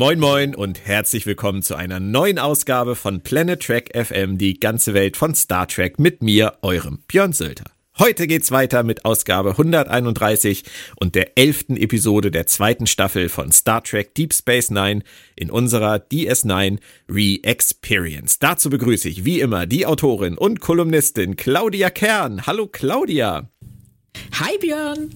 Moin Moin und herzlich willkommen zu einer neuen Ausgabe von Planet Trek FM, die ganze Welt von Star Trek mit mir, eurem Björn Sölder. Heute geht's weiter mit Ausgabe 131 und der elften Episode der zweiten Staffel von Star Trek Deep Space Nine in unserer DS9 Re-Experience. Dazu begrüße ich wie immer die Autorin und Kolumnistin Claudia Kern. Hallo Claudia. Hi Björn.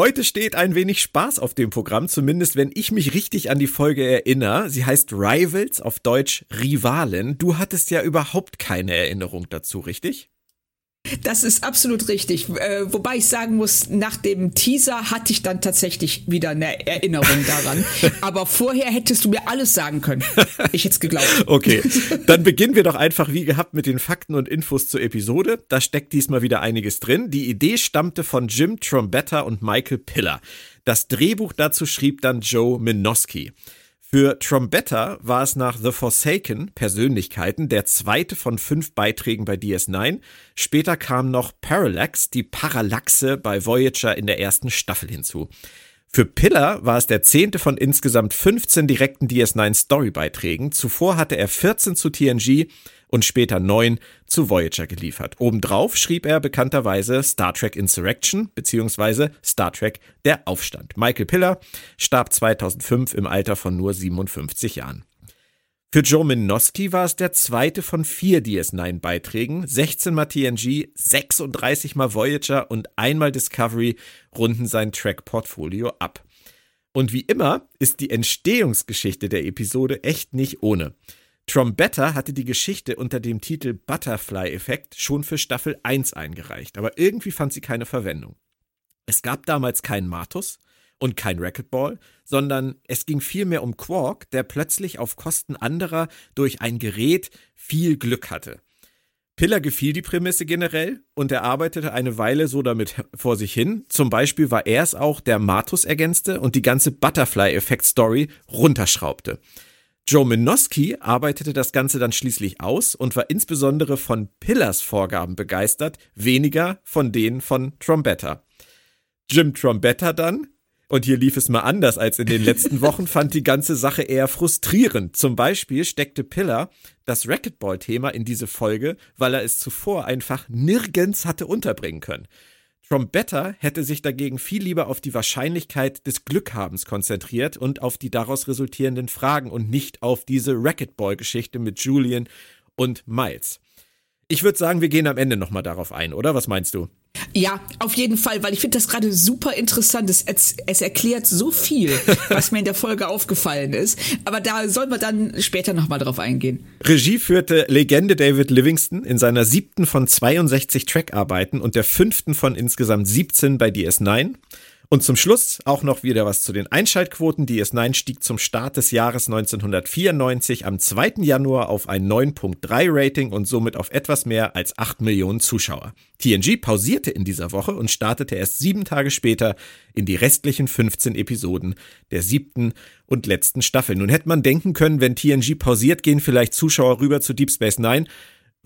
Heute steht ein wenig Spaß auf dem Programm, zumindest wenn ich mich richtig an die Folge erinnere. Sie heißt Rivals, auf Deutsch Rivalen. Du hattest ja überhaupt keine Erinnerung dazu, richtig? Das ist absolut richtig. Äh, wobei ich sagen muss, nach dem Teaser hatte ich dann tatsächlich wieder eine Erinnerung daran. Aber vorher hättest du mir alles sagen können. Ich hätte es geglaubt. Okay, dann beginnen wir doch einfach wie gehabt mit den Fakten und Infos zur Episode. Da steckt diesmal wieder einiges drin. Die Idee stammte von Jim Trombetta und Michael Piller. Das Drehbuch dazu schrieb dann Joe Minoski. Für Trombetta war es nach The Forsaken Persönlichkeiten der zweite von fünf Beiträgen bei DS9. Später kam noch Parallax, die Parallaxe bei Voyager in der ersten Staffel hinzu. Für Pillar war es der zehnte von insgesamt 15 direkten DS9 Story-Beiträgen. Zuvor hatte er 14 zu TNG und später neun zu Voyager geliefert. Obendrauf schrieb er bekannterweise Star Trek Insurrection bzw. Star Trek Der Aufstand. Michael Piller starb 2005 im Alter von nur 57 Jahren. Für Joe Minoski war es der zweite von vier DS9-Beiträgen. 16 mal TNG, 36 mal Voyager und einmal Discovery runden sein Track-Portfolio ab. Und wie immer ist die Entstehungsgeschichte der Episode echt nicht ohne. Trombetta hatte die Geschichte unter dem Titel Butterfly-Effekt schon für Staffel 1 eingereicht, aber irgendwie fand sie keine Verwendung. Es gab damals keinen Martus und kein Racquetball, sondern es ging vielmehr um Quark, der plötzlich auf Kosten anderer durch ein Gerät viel Glück hatte. Piller gefiel die Prämisse generell und er arbeitete eine Weile so damit vor sich hin. Zum Beispiel war er es auch, der Martus ergänzte und die ganze Butterfly-Effekt-Story runterschraubte. Joe Minoski arbeitete das Ganze dann schließlich aus und war insbesondere von Pillars Vorgaben begeistert, weniger von denen von Trombetta. Jim Trombetta dann, und hier lief es mal anders als in den letzten Wochen, fand die ganze Sache eher frustrierend. Zum Beispiel steckte Pillar das Racquetball-Thema in diese Folge, weil er es zuvor einfach nirgends hatte unterbringen können. Trombetta hätte sich dagegen viel lieber auf die Wahrscheinlichkeit des Glückhabens konzentriert und auf die daraus resultierenden Fragen und nicht auf diese Racquetball-Geschichte mit Julian und Miles. Ich würde sagen, wir gehen am Ende nochmal darauf ein, oder? Was meinst du? Ja, auf jeden Fall, weil ich finde das gerade super interessant. Es, es, erklärt so viel, was mir in der Folge aufgefallen ist. Aber da sollen wir dann später nochmal drauf eingehen. Regie führte Legende David Livingston in seiner siebten von 62 Trackarbeiten und der fünften von insgesamt 17 bei DS9. Und zum Schluss auch noch wieder was zu den Einschaltquoten. DS9 stieg zum Start des Jahres 1994 am 2. Januar auf ein 9.3 Rating und somit auf etwas mehr als 8 Millionen Zuschauer. TNG pausierte in dieser Woche und startete erst sieben Tage später in die restlichen 15 Episoden der siebten und letzten Staffel. Nun hätte man denken können, wenn TNG pausiert, gehen vielleicht Zuschauer rüber zu Deep Space Nine.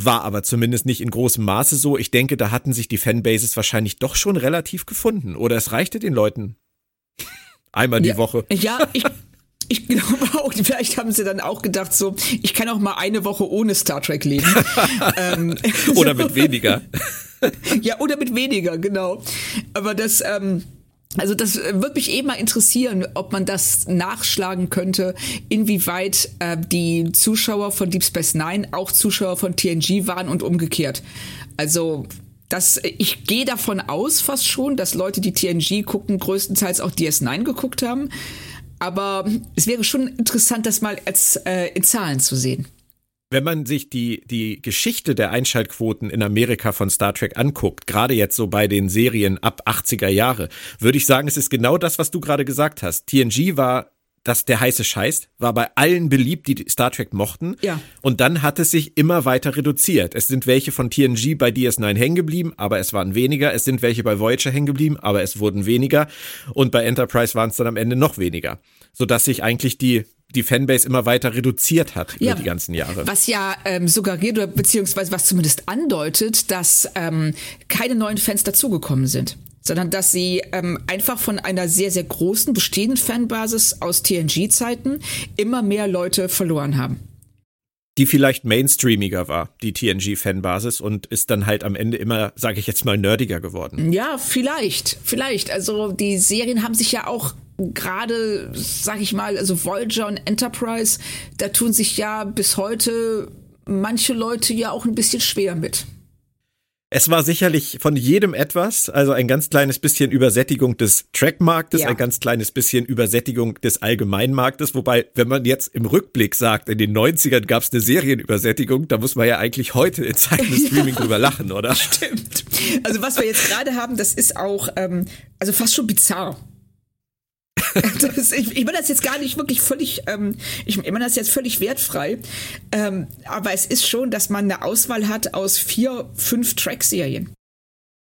War aber zumindest nicht in großem Maße so. Ich denke, da hatten sich die Fanbases wahrscheinlich doch schon relativ gefunden. Oder es reichte den Leuten einmal die ja, Woche. Ja, ich, ich glaube auch, vielleicht haben sie dann auch gedacht, so, ich kann auch mal eine Woche ohne Star Trek leben. ähm, oder mit weniger. ja, oder mit weniger, genau. Aber das, ähm, Also das äh, würde mich eben mal interessieren, ob man das nachschlagen könnte, inwieweit äh, die Zuschauer von Deep Space Nine auch Zuschauer von TNG waren und umgekehrt. Also das, ich gehe davon aus fast schon, dass Leute, die TNG gucken, größtenteils auch DS9 geguckt haben. Aber es wäre schon interessant, das mal als äh, in Zahlen zu sehen wenn man sich die, die Geschichte der Einschaltquoten in Amerika von Star Trek anguckt, gerade jetzt so bei den Serien ab 80er Jahre, würde ich sagen, es ist genau das, was du gerade gesagt hast. TNG war das der heiße Scheiß, war bei allen beliebt, die Star Trek mochten. Ja. Und dann hat es sich immer weiter reduziert. Es sind welche von TNG bei DS9 hängen geblieben, aber es waren weniger. Es sind welche bei Voyager hängen geblieben, aber es wurden weniger. Und bei Enterprise waren es dann am Ende noch weniger. Sodass sich eigentlich die die Fanbase immer weiter reduziert hat ja, über die ganzen Jahre. Was ja ähm, suggeriert oder beziehungsweise was zumindest andeutet, dass ähm, keine neuen Fans dazugekommen sind sondern dass sie ähm, einfach von einer sehr, sehr großen bestehenden Fanbasis aus TNG-Zeiten immer mehr Leute verloren haben die vielleicht mainstreamiger war, die TNG-Fanbasis, und ist dann halt am Ende immer, sage ich jetzt mal, nerdiger geworden. Ja, vielleicht, vielleicht. Also die Serien haben sich ja auch gerade, sag ich mal, also Voyager und Enterprise, da tun sich ja bis heute manche Leute ja auch ein bisschen schwer mit. Es war sicherlich von jedem etwas, also ein ganz kleines bisschen Übersättigung des Trackmarktes, ja. ein ganz kleines bisschen Übersättigung des Allgemeinmarktes, wobei, wenn man jetzt im Rückblick sagt, in den 90ern gab es eine Serienübersättigung, da muss man ja eigentlich heute in Zeiten des Streaming drüber lachen, oder? Stimmt. Also was wir jetzt gerade haben, das ist auch, ähm, also fast schon bizarr. das, ich, ich meine das jetzt gar nicht wirklich völlig, ähm, ich, ich meine das jetzt völlig wertfrei, ähm, aber es ist schon, dass man eine Auswahl hat aus vier, fünf Track-Serien.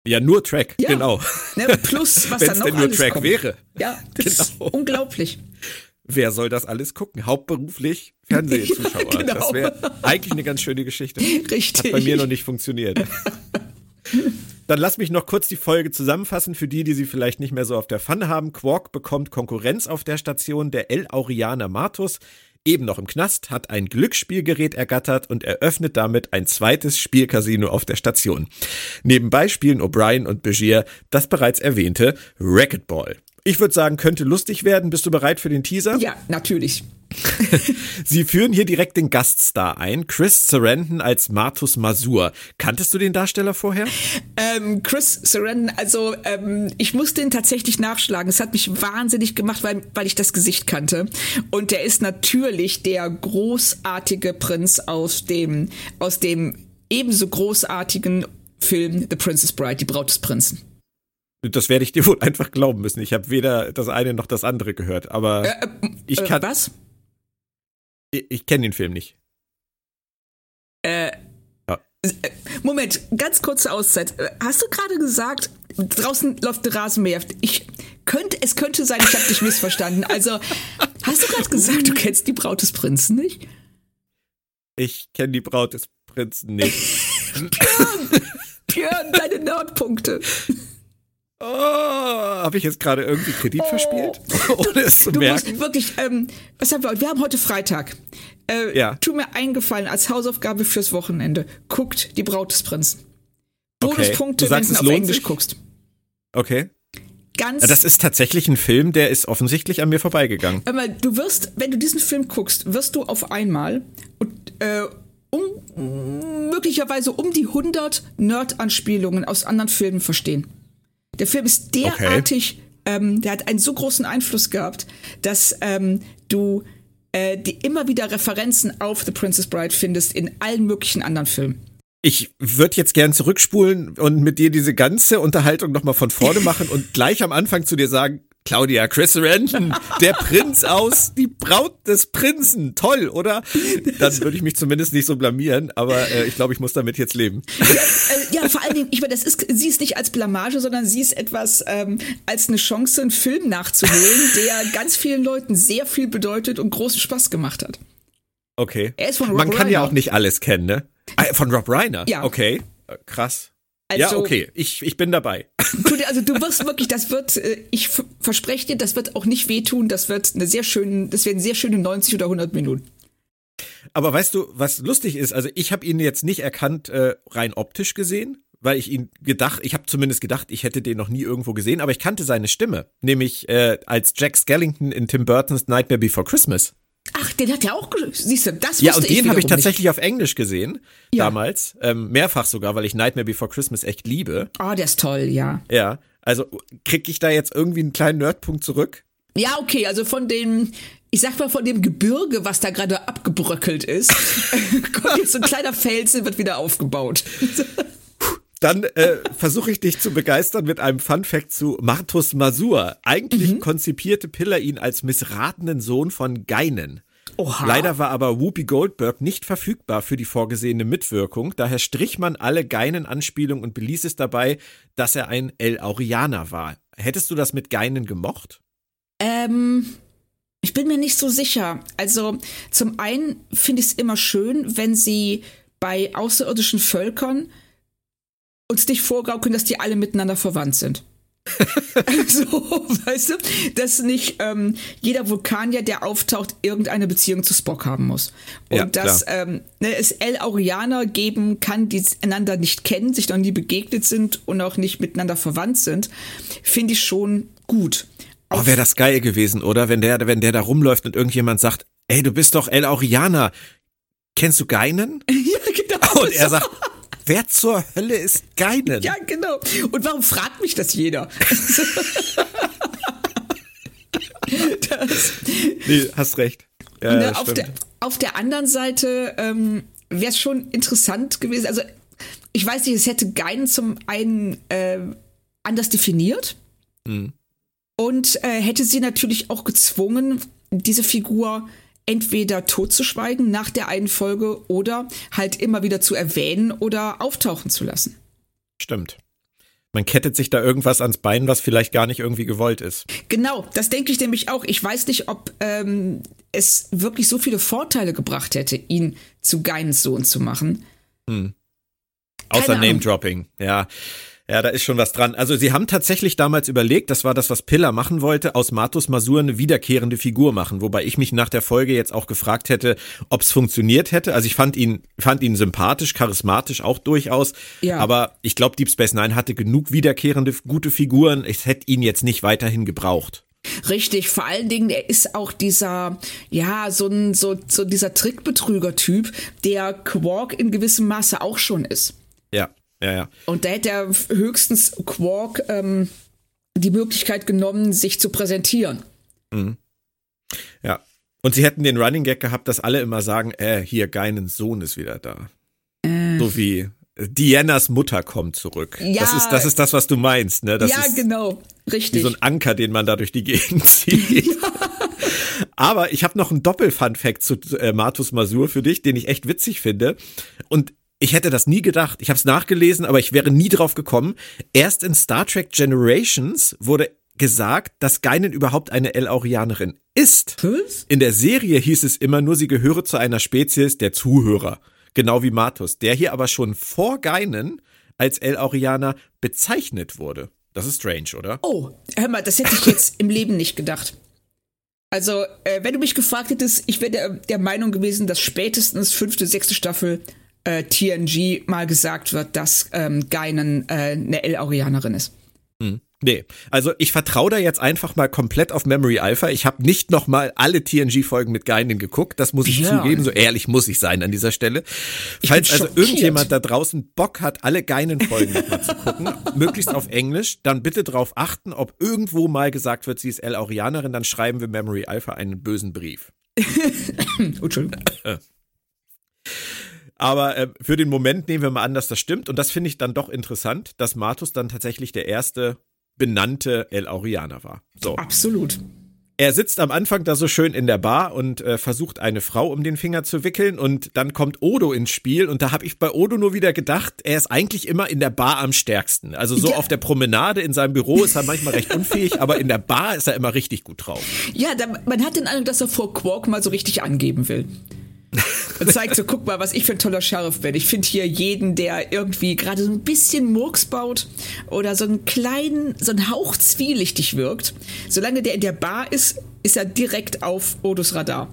Ja, nur Track, ja. genau. Ne, plus, was dann noch denn nur alles Track kommt. wäre. Ja, das genau. ist unglaublich. Wer soll das alles gucken? Hauptberuflich Fernsehzuschauer. Ja, genau. Das wäre eigentlich eine ganz schöne Geschichte. Richtig. Hat bei mir noch nicht funktioniert. Dann lass mich noch kurz die Folge zusammenfassen für die, die sie vielleicht nicht mehr so auf der Pfanne haben. Quark bekommt Konkurrenz auf der Station. Der El Aurianer Martus, eben noch im Knast, hat ein Glücksspielgerät ergattert und eröffnet damit ein zweites Spielcasino auf der Station. Nebenbei spielen O'Brien und Begier das bereits erwähnte Racquetball. Ich würde sagen, könnte lustig werden. Bist du bereit für den Teaser? Ja, natürlich. Sie führen hier direkt den Gaststar ein, Chris Sarandon als Martus Masur. Kanntest du den Darsteller vorher? Ähm, Chris Sarandon, also ähm, ich musste ihn tatsächlich nachschlagen. Es hat mich wahnsinnig gemacht, weil, weil ich das Gesicht kannte. Und der ist natürlich der großartige Prinz aus dem, aus dem ebenso großartigen Film The Princess Bride, die Braut des Prinzen. Das werde ich dir wohl einfach glauben müssen. Ich habe weder das eine noch das andere gehört, aber äh, äh, ich kann. Äh, was? Ich, ich kenne den Film nicht. Äh. Ja. Moment, ganz kurze Auszeit. Hast du gerade gesagt, draußen läuft der Rasenmäher? Ich könnte, es könnte sein, ich habe dich missverstanden. Also, hast du gerade gesagt, du kennst die Braut des Prinzen nicht? Ich kenne die Braut des Prinzen nicht. Björn, Björn, deine Nordpunkte. Oh, habe ich jetzt gerade irgendwie Kredit oh. verspielt? Ohne es zu du merken. Musst wirklich, ähm, was haben wir heute? Wir haben heute Freitag. Äh, ja. Tu mir eingefallen als Hausaufgabe fürs Wochenende. Guckt die Braut des Prinzen. Bonuspunkte, okay. wenn du auf Englisch sich? guckst. Okay. Ganz. Das ist tatsächlich ein Film, der ist offensichtlich an mir vorbeigegangen. Aber du wirst, wenn du diesen Film guckst, wirst du auf einmal und äh, um, möglicherweise um die 100 Nerd-Anspielungen aus anderen Filmen verstehen. Der Film ist derartig, okay. ähm, der hat einen so großen Einfluss gehabt, dass ähm, du äh, die immer wieder Referenzen auf The Princess Bride findest in allen möglichen anderen Filmen. Ich würde jetzt gern zurückspulen und mit dir diese ganze Unterhaltung nochmal von vorne machen und gleich am Anfang zu dir sagen, Claudia Chris Renton, der Prinz aus Die Braut des Prinzen. Toll, oder? Dann würde ich mich zumindest nicht so blamieren, aber äh, ich glaube, ich muss damit jetzt leben. Ja, äh, ja, vor allen Dingen, ich meine, das ist, sie ist nicht als Blamage, sondern sie ist etwas ähm, als eine Chance, einen Film nachzuholen, der ganz vielen Leuten sehr viel bedeutet und großen Spaß gemacht hat. Okay. Man kann Reiner. ja auch nicht alles kennen, ne? Ah, von Rob Reiner? Ja. Okay, äh, krass. Also, ja, okay, ich, ich bin dabei. Also du wirst wirklich, das wird, äh, ich verspreche dir, das wird auch nicht wehtun, das wird eine sehr schöne, das werden sehr schöne 90 oder 100 Minuten. Aber weißt du, was lustig ist, also ich habe ihn jetzt nicht erkannt, äh, rein optisch gesehen, weil ich ihn gedacht, ich habe zumindest gedacht, ich hätte den noch nie irgendwo gesehen, aber ich kannte seine Stimme, nämlich äh, als Jack Skellington in Tim Burtons Nightmare Before Christmas. Ach, den hat er auch, siehst du, das Ja, und den habe ich tatsächlich auf Englisch gesehen, Ja. damals, ähm, mehrfach sogar, weil ich Nightmare Before Christmas echt liebe. Nicht. Oh, der ist toll, ja. Ja, also krieg ich da jetzt irgendwie einen kleinen Nerdpunkt zurück? Ja, okay, also von dem, ich sag mal von dem Gebirge, was da gerade abgebröckelt ist, kommt jetzt so ein kleiner Felsen, wird wieder aufgebaut. Dann äh, versuche ich dich zu begeistern mit einem Funfact zu Martus Masur. Eigentlich konzipierte Piller ihn als missratenen Sohn von Geinen. Oha. Leider war aber Whoopi Goldberg nicht verfügbar für die vorgesehene Mitwirkung. Daher strich man alle Geinen-Anspielungen und beließ es dabei, dass er ein El Aurianer war. Hättest du das mit Geinen gemocht? Ähm, ich bin mir nicht so sicher. Also zum einen finde ich es immer schön, wenn sie bei außerirdischen Völkern uns nicht vorgaukeln, dass die alle miteinander verwandt sind. so, weißt du, dass nicht ähm, jeder Vulkanier, der auftaucht, irgendeine Beziehung zu Spock haben muss. Und Ja, dass ähm, ne, es El-Aurianer geben kann, die einander nicht kennen, sich noch nie begegnet sind und auch nicht miteinander verwandt sind, finde ich schon gut. Oh, wäre das geil gewesen, oder? Wenn der, wenn der da rumläuft und irgendjemand sagt, ey, du bist doch El Aurianer. Kennst du Geinen? ja, genau. Und er sagt, wer zur Hölle ist Geinen? Ja, genau. Und warum fragt mich das jeder? das, Nee, hast recht. Ja, ne, auf, der, auf der anderen Seite ähm, wäre es schon interessant gewesen. Also, ich weiß nicht, es hätte Geinen zum einen äh, anders definiert Mhm. und äh, hätte sie natürlich auch gezwungen, diese Figur entweder totzuschweigen nach der einen Folge oder halt immer wieder zu erwähnen oder auftauchen zu lassen. Stimmt. Man kettet sich da irgendwas ans Bein, was vielleicht gar nicht irgendwie gewollt ist. Genau, das denke ich nämlich auch. Ich weiß nicht, ob ähm, es wirklich so viele Vorteile gebracht hätte, ihn zu Geins Sohn zu machen. Außer Keine Ahnung. Name-Dropping, ja. Ja, da ist schon was dran. Also sie haben tatsächlich damals überlegt, das war das, was Piller machen wollte, aus Martus Masur eine wiederkehrende Figur machen. Wobei ich mich nach der Folge jetzt auch gefragt hätte, ob es funktioniert hätte. Also ich fand ihn, fand ihn sympathisch, charismatisch auch durchaus. Ja. Aber ich glaube, Deep Space Nine hatte genug wiederkehrende gute Figuren. Ich hätte ihn jetzt nicht weiterhin gebraucht. Richtig, vor allen Dingen, er ist auch dieser, ja, so ein, so, so dieser Trickbetrüger-Typ, der Quark in gewissem Maße auch schon ist. Ja, ja, ja. Und da hätte er höchstens Quark ähm, die Möglichkeit genommen, sich zu präsentieren. Ja. Und sie hätten den Running Gag gehabt, dass alle immer sagen, äh, hier, Geinens Sohn ist wieder da. So wie äh, Dianas Mutter kommt zurück. Ja. Das ist, das ist das, was du meinst, ne? Das ja, ist genau, wie richtig. so ein Anker, den man da durch die Gegend zieht. Aber ich habe noch einen Doppel-Fun-Fact zu äh, Martus Masur für dich, den ich echt witzig finde. Und ich hätte das nie gedacht. Ich habe es nachgelesen, aber ich wäre nie drauf gekommen. Erst in Star Trek Generations wurde gesagt, dass Geinen überhaupt eine El-Aurianerin ist. Was? In der Serie hieß es immer nur, sie gehöre zu einer Spezies der Zuhörer. Genau wie Martus, der hier aber schon vor Geinen als El-Aurianer bezeichnet wurde. Das ist strange, oder? Oh, hör mal, das hätte ich jetzt im Leben nicht gedacht. Also, äh, wenn du mich gefragt hättest, ich wäre der, der Meinung gewesen, dass spätestens fünfte, sechste Staffel äh, TNG mal gesagt wird, dass ähm, Geinen äh, eine El-Aurianerin ist. Nee, also ich vertraue da jetzt einfach mal komplett auf Memory Alpha. Ich habe nicht noch mal alle TNG-Folgen mit Geinen geguckt, das muss ich Ja. zugeben, so ehrlich muss ich sein an dieser Stelle. Ich Falls also irgendjemand da draußen Bock hat, alle Geinen-Folgen noch mal zu gucken, möglichst auf Englisch, dann bitte darauf achten, ob irgendwo mal gesagt wird, sie ist El-Aurianerin, dann schreiben wir Memory Alpha einen bösen Brief. Entschuldigung. Aber äh, für den Moment nehmen wir mal an, dass das stimmt. Und das finde ich dann doch interessant, dass Martus dann tatsächlich der erste benannte El-Aurianer war. So. Absolut. Er sitzt am Anfang da so schön in der Bar und äh, versucht eine Frau um den Finger zu wickeln und dann kommt Odo ins Spiel und da habe ich bei Odo nur wieder gedacht, er ist eigentlich immer in der Bar am stärksten. Also so Ja. auf der Promenade in seinem Büro ist er manchmal recht unfähig, aber in der Bar ist er immer richtig gut drauf. Ja, da, man hat den Eindruck, dass er vor Quark mal so richtig angeben will. Und zeigt so, guck mal, was ich für ein toller Sheriff bin. Ich finde hier jeden, der irgendwie gerade so ein bisschen Murks baut oder so einen kleinen, so einen Hauch zwielichtig wirkt. Solange der in der Bar ist, ist er direkt auf Odos Radar.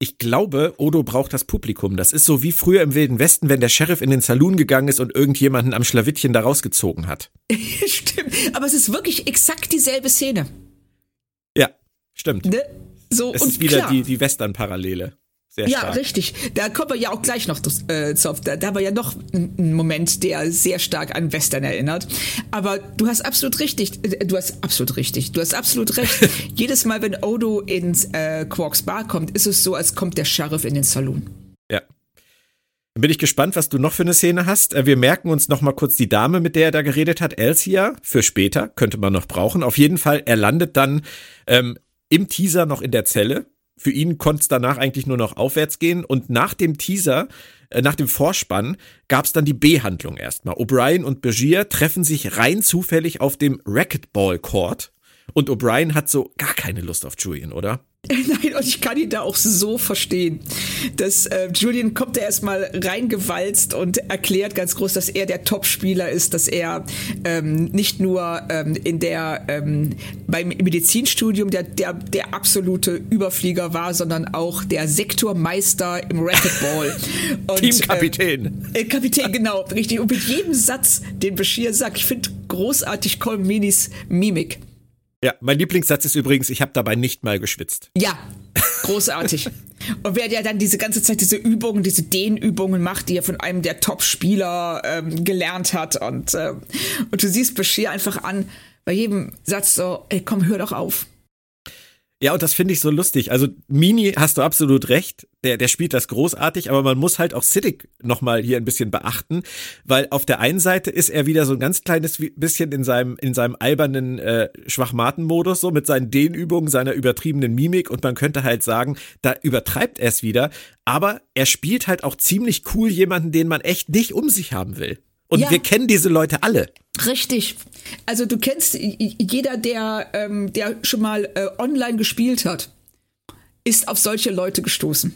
ich glaube, Odo braucht das Publikum. Das ist so wie früher im Wilden Westen, wenn der Sheriff in den Saloon gegangen ist und irgendjemanden am Schlawittchen da rausgezogen hat. stimmt, aber es ist wirklich exakt dieselbe Szene. Ja, stimmt. Ne? So, es und ist wieder klar. die, die Western-Parallele. Sehr ja, stark. richtig. Da kommen wir ja auch gleich noch äh, zu. Da, da war ja noch ein Moment, der sehr stark an Western erinnert. Aber du hast absolut richtig. äh, Du hast absolut richtig. Du hast absolut recht. Jedes Mal, wenn Odo ins äh, Quarks Bar kommt, ist es so, als kommt der Sheriff in den Saloon. Ja. Dann bin ich gespannt, was du noch für eine Szene hast. Äh, Wir merken uns noch mal kurz die Dame, mit der er da geredet hat, Elsia, für später, könnte man noch brauchen. Auf jeden Fall, er landet dann ähm, im Teaser noch in der Zelle. Für ihn konnte es danach eigentlich nur noch aufwärts gehen. Und nach dem Teaser, äh, nach dem Vorspann, gab es dann die B-Handlung erstmal. O'Brien und Begier treffen sich rein zufällig auf dem Racquetball-Court. Und O'Brien hat so gar keine Lust auf Julian, oder? Nein, und ich kann ihn da auch so verstehen. Dass äh, Julian kommt da erstmal reingewalzt und erklärt ganz groß, dass er der Top-Spieler ist, dass er ähm, nicht nur ähm, in der ähm, beim Medizinstudium der, der, der absolute Überflieger war, sondern auch der Sektormeister im Racquetball. Und, Teamkapitän. Äh, Kapitän, genau, richtig. Und mit jedem Satz, den Bashir sagt, ich finde großartig Colminis Mimik. Ja, mein Lieblingssatz ist übrigens, ich habe dabei nicht mal geschwitzt. Ja, großartig. Und wer ja dann diese ganze Zeit diese Übungen, diese Dehnübungen macht, die er von einem der Top-Spieler ähm, gelernt hat. Und, ähm, und du siehst Bashir einfach an, bei jedem Satz so, ey, komm, hör doch auf. Ja, und das finde ich so lustig. Also Mini, hast du absolut recht, der, der spielt das großartig, aber man muss halt auch Siddick nochmal hier ein bisschen beachten, weil auf der einen Seite ist er wieder so ein ganz kleines bisschen in seinem, in seinem albernen äh, Schwachmaten-Modus, so mit seinen Dehnübungen, seiner übertriebenen Mimik und man könnte halt sagen, da übertreibt er es wieder, aber er spielt halt auch ziemlich cool jemanden, den man echt nicht um sich haben will. Und Ja. wir kennen diese Leute alle. Richtig. Also du kennst jeder, der, ähm, der schon mal äh, online gespielt hat, ist auf solche Leute gestoßen.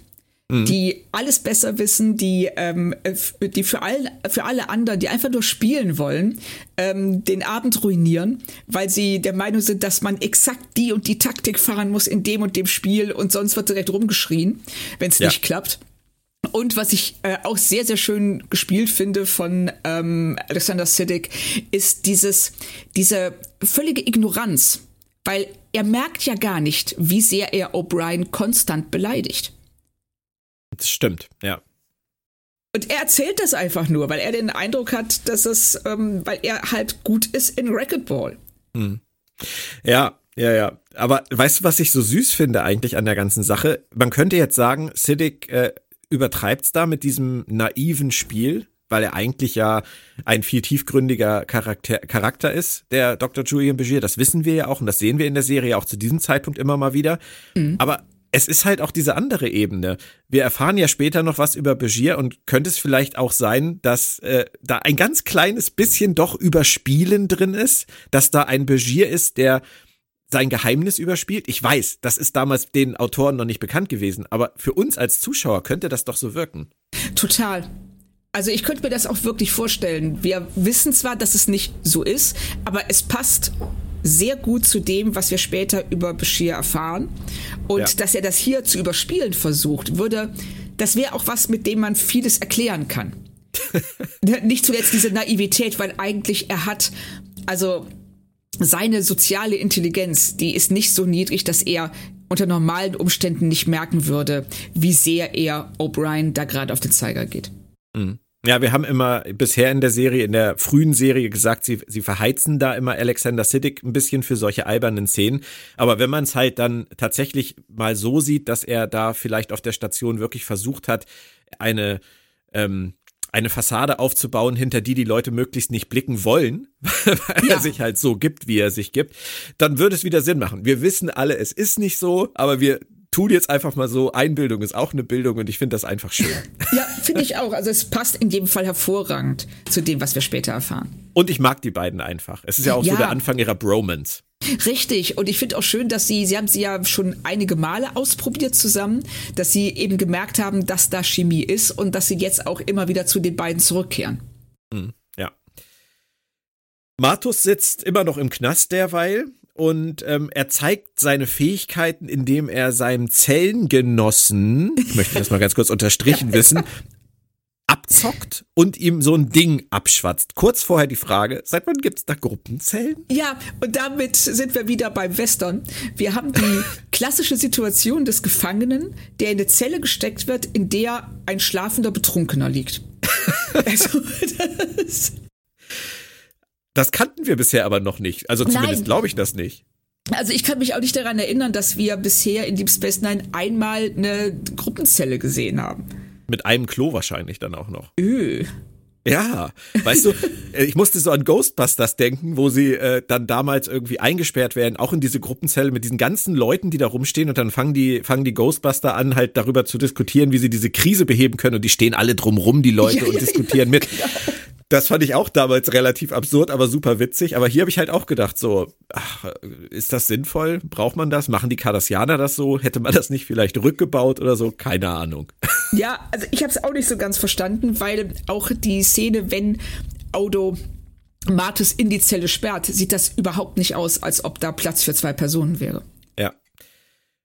Die alles besser wissen, die, ähm, die für, all, für alle anderen, die einfach nur spielen wollen, ähm, den Abend ruinieren, weil sie der Meinung sind, dass man exakt die und die Taktik fahren muss in dem und dem Spiel und sonst wird direkt rumgeschrien, wenn es Ja. nicht klappt. Und was ich äh, auch sehr, sehr schön gespielt finde von ähm, Alexander Siddig, ist dieses, diese völlige Ignoranz. Weil er merkt ja gar nicht, wie sehr er O'Brien konstant beleidigt. Das stimmt, ja. Und er erzählt das einfach nur, weil er den Eindruck hat, dass es, ähm, weil er halt gut ist in Racquetball. Ja, ja, ja. Aber weißt du, was ich so süß finde eigentlich an der ganzen Sache? Man könnte jetzt sagen, Siddick äh, übertreibt's da mit diesem naiven Spiel, weil er eigentlich ja ein viel tiefgründiger Charakter, Charakter ist, der Dr. Julian Begier. Das wissen wir ja auch und das sehen wir in der Serie auch zu diesem Zeitpunkt immer mal wieder. Aber es ist halt auch diese andere Ebene. Wir erfahren ja später noch was über Begier und könnte es vielleicht auch sein, dass äh, da ein ganz kleines bisschen doch Überspielen drin ist, dass da ein Begier ist, der sein Geheimnis überspielt. Ich weiß, das ist damals den Autoren noch nicht bekannt gewesen, aber für uns als Zuschauer könnte das doch so wirken. Total. Also ich könnte mir das auch wirklich vorstellen. Wir wissen zwar, dass es nicht so ist, aber es passt sehr gut zu dem, was wir später über Bashir erfahren. Und Ja. dass er das hier zu überspielen versucht, würde, das wäre auch was, mit dem man vieles erklären kann. nicht zuletzt diese Naivität, weil eigentlich er hat, also seine soziale Intelligenz, die ist nicht so niedrig, dass er unter normalen Umständen nicht merken würde, wie sehr er O'Brien da gerade auf den Zeiger geht. Ja, wir haben immer bisher in der Serie, in der frühen Serie gesagt, sie, sie verheizen da immer Alexander Siddig ein bisschen für solche albernen Szenen. Aber wenn man es halt dann tatsächlich mal so sieht, dass er da vielleicht auf der Station wirklich versucht hat, eine, ähm, eine Fassade aufzubauen, hinter die die Leute möglichst nicht blicken wollen, weil Ja. er sich halt so gibt, wie er sich gibt, dann würde es wieder Sinn machen. Wir wissen alle, es ist nicht so, aber wir tun jetzt einfach mal so, Einbildung ist auch eine Bildung und ich finde das einfach schön. Ja, finde ich auch. Also es passt in jedem Fall hervorragend zu dem, was wir später erfahren. Und ich mag die beiden einfach. Es ist ja auch Ja. so der Anfang ihrer Bromance. Richtig. Und ich finde auch schön, dass sie, sie haben sie ja schon einige Male ausprobiert zusammen, dass sie eben gemerkt haben, dass da Chemie ist und dass sie jetzt auch immer wieder zu den beiden zurückkehren. Ja. Martus sitzt immer noch im Knast derweil. und ähm, er zeigt seine Fähigkeiten, indem er seinem Zellengenossen, ich möchte das mal ganz kurz unterstrichen wissen, abzockt und ihm so ein Ding abschwatzt. Kurz vorher die Frage, seit wann gibt es da Gruppenzellen? Ja, und damit sind wir wieder beim Western. Wir haben die klassische Situation des Gefangenen, der in eine Zelle gesteckt wird, in der ein schlafender Betrunkener liegt. also, das, das kannten wir bisher aber noch nicht. Also zumindest glaube ich das nicht. Also ich kann mich auch nicht daran erinnern, dass wir bisher in Deep Space Nine einmal eine Gruppenzelle gesehen haben. Mit einem Klo wahrscheinlich dann auch noch. Öh. Ja, weißt du, äh, ich musste so an Ghostbusters denken, wo sie äh, dann damals irgendwie eingesperrt werden, auch in diese Gruppenzelle mit diesen ganzen Leuten, die da rumstehen und dann fangen die, fangen die Ghostbuster an, halt darüber zu diskutieren, wie sie diese Krise beheben können und die stehen alle drumrum, die Leute, ja, und ja, diskutieren ja, mit. Genau. Das fand ich auch damals relativ absurd, aber super witzig. Aber hier habe ich halt auch gedacht, so, ach, ist das sinnvoll? Braucht man das? Machen die Cardassianer das so? Hätte man das nicht vielleicht rückgebaut oder so? Keine Ahnung. Ja, also ich habe es auch nicht so ganz verstanden, weil auch die Szene, wenn Auto Martus in die Zelle sperrt, sieht das überhaupt nicht aus, als ob da Platz für zwei Personen wäre.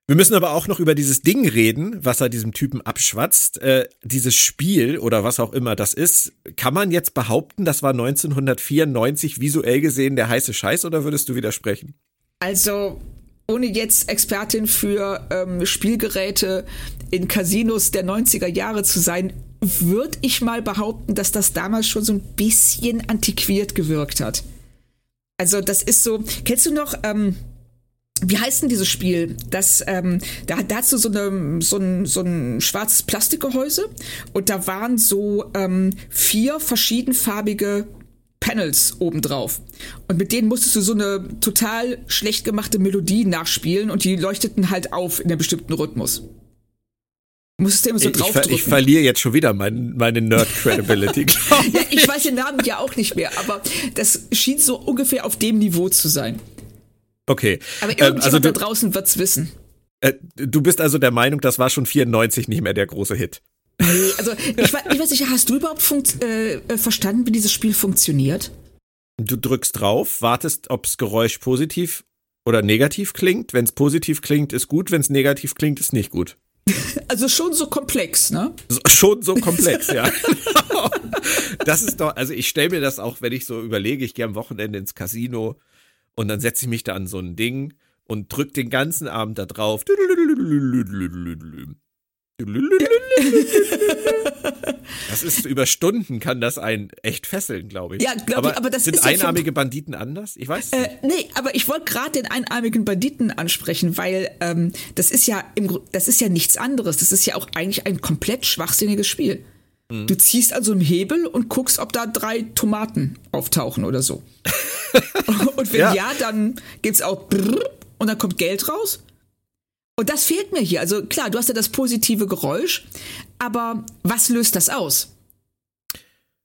Wir müssen aber auch noch über dieses Ding reden, was er diesem Typen abschwatzt. Äh, dieses Spiel oder was auch immer das ist, kann man jetzt behaupten, das war 1994 visuell gesehen der heiße Scheiß oder würdest du widersprechen? Also, ohne jetzt Expertin für ähm, Spielgeräte in Casinos der 90er Jahre zu sein, würde ich mal behaupten, dass das damals schon so ein bisschen antiquiert gewirkt hat. Also, das ist so, kennst du noch, ähm, wie heißt denn dieses Spiel? Das, ähm, da, da hast du so, eine, so, ein, so ein schwarzes Plastikgehäuse und da waren so ähm, vier verschiedenfarbige Panels obendrauf. Und mit denen musstest du so eine total schlecht gemachte Melodie nachspielen und die leuchteten halt auf in einem bestimmten Rhythmus. Musstest du immer so draufdrücken. Ich, ich verliere jetzt schon wieder mein, meine Nerd-Credibility. ja, ich weiß den Namen ja auch nicht mehr, aber das schien so ungefähr auf dem Niveau zu sein. Okay. Aber irgendjemand ähm, also du, da draußen wird's wissen. Äh, du bist also der Meinung, das war schon 94 nicht mehr der große Hit. Nee, also ich, ich weiß nicht, hast du überhaupt äh, äh, verstanden, wie dieses Spiel funktioniert? Du drückst drauf, wartest, ob's Geräusch positiv oder negativ klingt. Wenn es positiv klingt, ist gut. Wenn es negativ klingt, ist nicht gut. Also schon so komplex, ne? So, schon so komplex, ja. das ist doch, also ich stelle mir das auch, wenn ich so überlege, ich gehe am Wochenende ins Casino und dann setze ich mich da an so ein Ding und drück den ganzen Abend da drauf. Das ist über Stunden kann das einen echt fesseln, glaube ich. Ja, glaube ich, aber das sind ist einarmige ja Banditen anders? Ich weiß äh, nicht. Nee, aber ich wollte gerade den einarmigen Banditen ansprechen, weil ähm, das ist ja im, das ist ja nichts anderes. Das ist ja auch eigentlich ein komplett schwachsinniges Spiel. Mhm. Du ziehst also einen Hebel und guckst, ob da drei Tomaten auftauchen oder so. und wenn ja, ja dann gibt's auch Brrr und dann kommt Geld raus. Und das fehlt mir hier. Also klar, du hast ja das positive Geräusch, aber was löst das aus?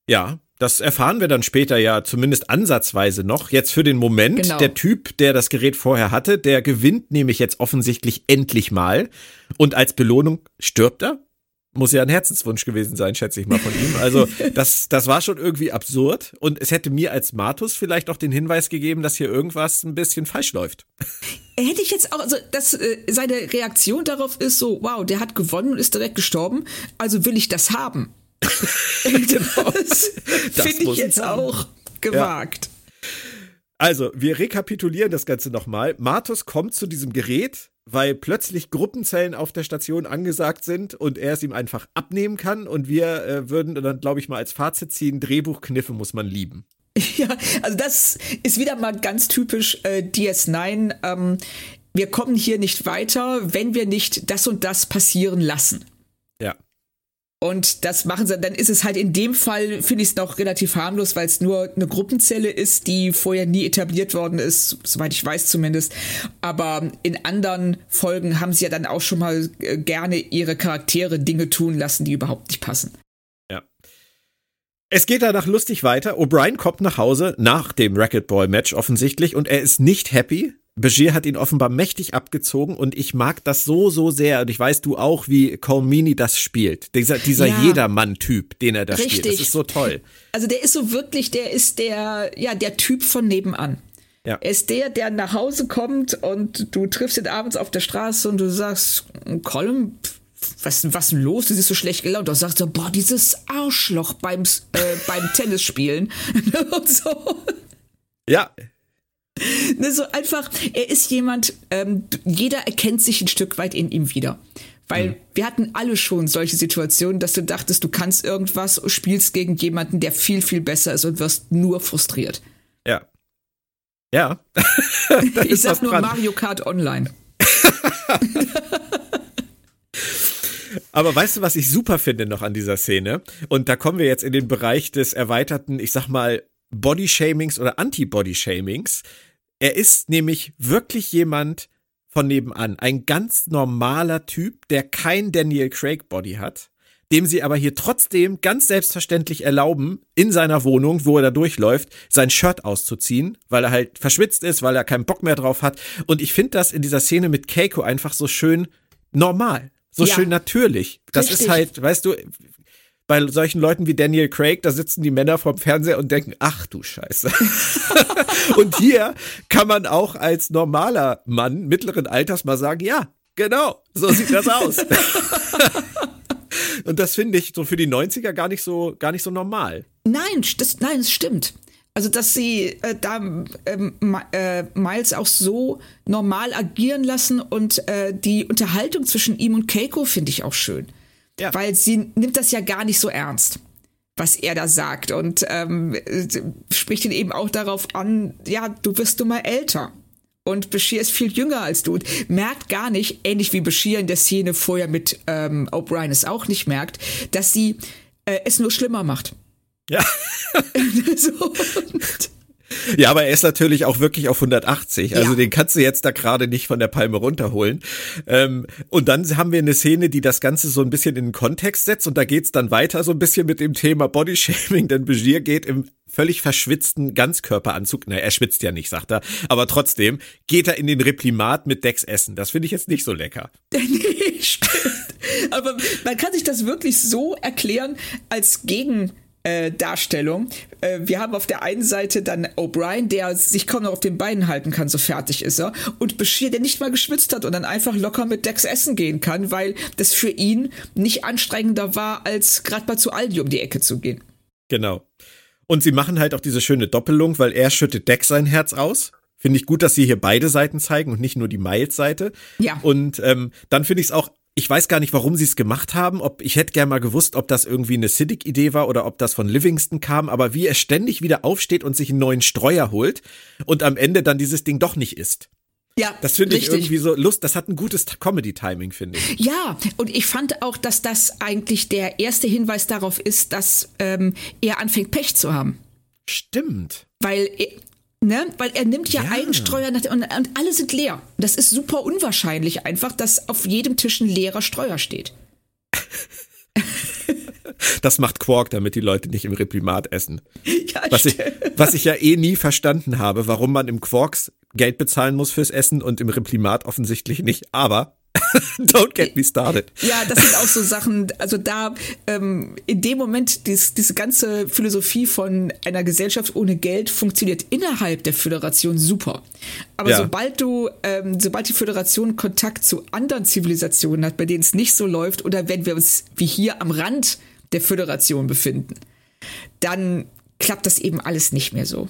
Ja, das erfahren wir dann später ja zumindest ansatzweise noch. Jetzt für den Moment, genau. der Typ, der das Gerät vorher hatte, der gewinnt nämlich jetzt offensichtlich endlich mal. Und als Belohnung stirbt er muss ja ein Herzenswunsch gewesen sein, schätze ich mal von ihm. Also das, das war schon irgendwie absurd und es hätte mir als Martus vielleicht auch den Hinweis gegeben, dass hier irgendwas ein bisschen falsch läuft. Hätte ich jetzt auch, also dass äh, seine Reaktion darauf ist so, wow, der hat gewonnen und ist direkt gestorben, also will ich das haben. genau. Das, finde ich jetzt haben. auch gewagt. Ja. Also, wir rekapitulieren das Ganze nochmal. Martus kommt zu diesem Gerät, weil plötzlich Gruppenzellen auf der Station angesagt sind und er es ihm einfach abnehmen kann. Und wir äh, würden dann, glaube ich, mal als Fazit ziehen, Drehbuchkniffe muss man lieben. Ja, also das ist wieder mal ganz typisch äh, DS9. Ähm, wir kommen hier nicht weiter, wenn wir nicht das und das passieren lassen. Und das machen sie, dann ist es halt in dem Fall, finde ich es noch relativ harmlos, weil es nur eine Gruppenzelle ist, die vorher nie etabliert worden ist, soweit ich weiß zumindest. Aber in anderen Folgen haben sie ja dann auch schon mal äh, gerne ihre Charaktere Dinge tun lassen, die überhaupt nicht passen. Ja. Es geht danach lustig weiter. O'Brien kommt nach Hause nach dem Racquetball-Match offensichtlich und er ist nicht happy. Begier hat ihn offenbar mächtig abgezogen und ich mag das so, so sehr. Und ich weiß du auch, wie Colmini das spielt. Dieser, dieser ja. Jedermann-Typ, den er da Richtig. spielt. Das ist so toll. Also der ist so wirklich, der ist der, ja, der Typ von nebenan. Ja. Er ist der, der nach Hause kommt und du triffst ihn abends auf der Straße und du sagst, Colin, was, was ist denn los? Du siehst so schlecht gelaunt. Du sagst so, boah, dieses Arschloch beim, äh, beim Tennisspielen. und so. Ja, Ne, so einfach, er ist jemand, ähm, jeder erkennt sich ein Stück weit in ihm wieder. Weil Mhm. wir hatten alle schon solche Situationen, dass du dachtest, du kannst irgendwas, spielst gegen jemanden, der viel, viel besser ist und wirst nur frustriert. ja. Ja. Ich sag nur dran. Mario Kart Online. Aber weißt du, was ich super finde noch an dieser Szene? Und da kommen wir jetzt in den Bereich des erweiterten, ich sag mal, Bodyshamings oder Anti-Bodyshamings. Er ist nämlich wirklich jemand von nebenan. Ein ganz normaler Typ, der kein Daniel Craig Body hat, dem sie aber hier trotzdem ganz selbstverständlich erlauben, in seiner Wohnung, wo er da durchläuft, sein Shirt auszuziehen, weil er halt verschwitzt ist, weil er keinen Bock mehr drauf hat. Und ich finde das in dieser Szene mit Keiko einfach so schön normal, so Ja. schön natürlich. Das Richtig. ist halt, weißt du, bei solchen Leuten wie Daniel Craig, da sitzen die Männer vorm Fernseher und denken, ach du Scheiße. und hier kann man auch als normaler Mann mittleren Alters mal sagen, ja, genau, so sieht das aus. und das finde ich so für die 90er gar nicht so, gar nicht so normal. Nein, das, nein, es stimmt. Also, dass sie äh, da ähm, äh, Miles auch so normal agieren lassen und äh, die Unterhaltung zwischen ihm und Keiko finde ich auch schön. Ja. Weil sie nimmt das ja gar nicht so ernst, was er da sagt und ähm, äh, spricht ihn eben auch darauf an, ja, du wirst du mal älter. Und Bashir ist viel jünger als du und merkt gar nicht, ähnlich wie Bashir in der Szene vorher mit ähm, O'Brien es auch nicht merkt, dass sie äh, es nur schlimmer macht. Ja. so, und Ja, aber er ist natürlich auch wirklich auf 180. Also Ja. den kannst du jetzt da gerade nicht von der Palme runterholen. Ähm, und dann haben wir eine Szene, die das Ganze so ein bisschen in den Kontext setzt. Und da geht's dann weiter so ein bisschen mit dem Thema Bodyshaming, denn Begier geht im völlig verschwitzten Ganzkörperanzug. Na, er schwitzt ja nicht, sagt er. Aber trotzdem geht er in den Replimat mit Dex essen. Das finde ich jetzt nicht so lecker. nee, stimmt. Aber man kann sich das wirklich so erklären als Gegendarstellung. Äh, Darstellung. äh, wir haben auf der einen Seite dann O'Brien, der sich kaum noch auf den Beinen halten kann, so fertig ist er. Und Bashir, der nicht mal geschwitzt hat und dann einfach locker mit Dex essen gehen kann, weil das für ihn nicht anstrengender war, als gerade mal zu Aldi um die Ecke zu gehen. Genau. Und sie machen halt auch diese schöne Doppelung, weil er schüttet Dex sein Herz aus. Finde ich gut, dass sie hier beide Seiten zeigen und nicht nur die Miles-Seite. Ja. Und ähm, dann finde ich es auch, ich weiß gar nicht, warum sie es gemacht haben. Ob ich hätte gern mal gewusst, ob das irgendwie eine Siddiq-Idee war oder ob das von Livingston kam. Aber wie er ständig wieder aufsteht und sich einen neuen Streuer holt und am Ende dann dieses Ding doch nicht isst. Ja, Das finde ich irgendwie so Lust. Das hat ein gutes Comedy-Timing, finde ich. Ja, und ich fand auch, dass das eigentlich der erste Hinweis darauf ist, dass ähm, er anfängt, Pech zu haben. Stimmt. Weil er, ne, weil er nimmt ja, Ja. Eigenstreuer nach, und, und alle sind leer. Das ist super unwahrscheinlich einfach, dass auf jedem Tisch ein leerer Streuer steht. Das macht Quark, damit die Leute nicht im Reprimat essen. Ja, Was ich, was ich ja eh nie verstanden habe, warum man im Quarks Geld bezahlen muss fürs Essen und im Reprimat offensichtlich nicht. Aber don't get me started. Ja, das sind auch so Sachen, also da ähm, in dem Moment, dies, diese ganze Philosophie von einer Gesellschaft ohne Geld funktioniert innerhalb der Föderation super. Aber Ja. sobald du, ähm, sobald die Föderation Kontakt zu anderen Zivilisationen hat, bei denen es nicht so läuft, oder wenn wir uns wie hier am Rand der Föderation befinden, dann klappt das eben alles nicht mehr so.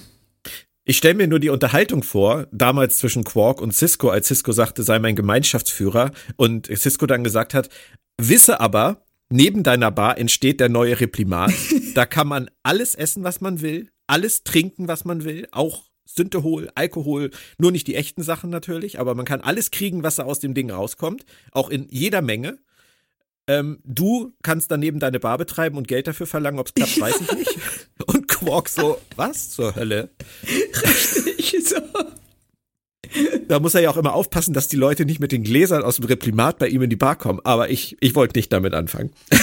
Ich stelle mir nur die Unterhaltung vor, damals zwischen Quark und Cisco, als Cisco sagte, sei mein Gemeinschaftsführer und Cisco dann gesagt hat, wisse aber, neben deiner Bar entsteht der neue Reprimat. da kann man alles essen, was man will, alles trinken, was man will, auch Synthehol, Alkohol, nur nicht die echten Sachen natürlich, aber man kann alles kriegen, was da aus dem Ding rauskommt, auch in jeder Menge. Ähm, du kannst daneben deine Bar betreiben und Geld dafür verlangen, ob es klappt, weiß ich nicht. Und Quark so, was zur Hölle? Ich so. Da muss er ja auch immer aufpassen, dass die Leute nicht mit den Gläsern aus dem Reprimat bei ihm in die Bar kommen. Aber ich, ich wollte nicht damit anfangen.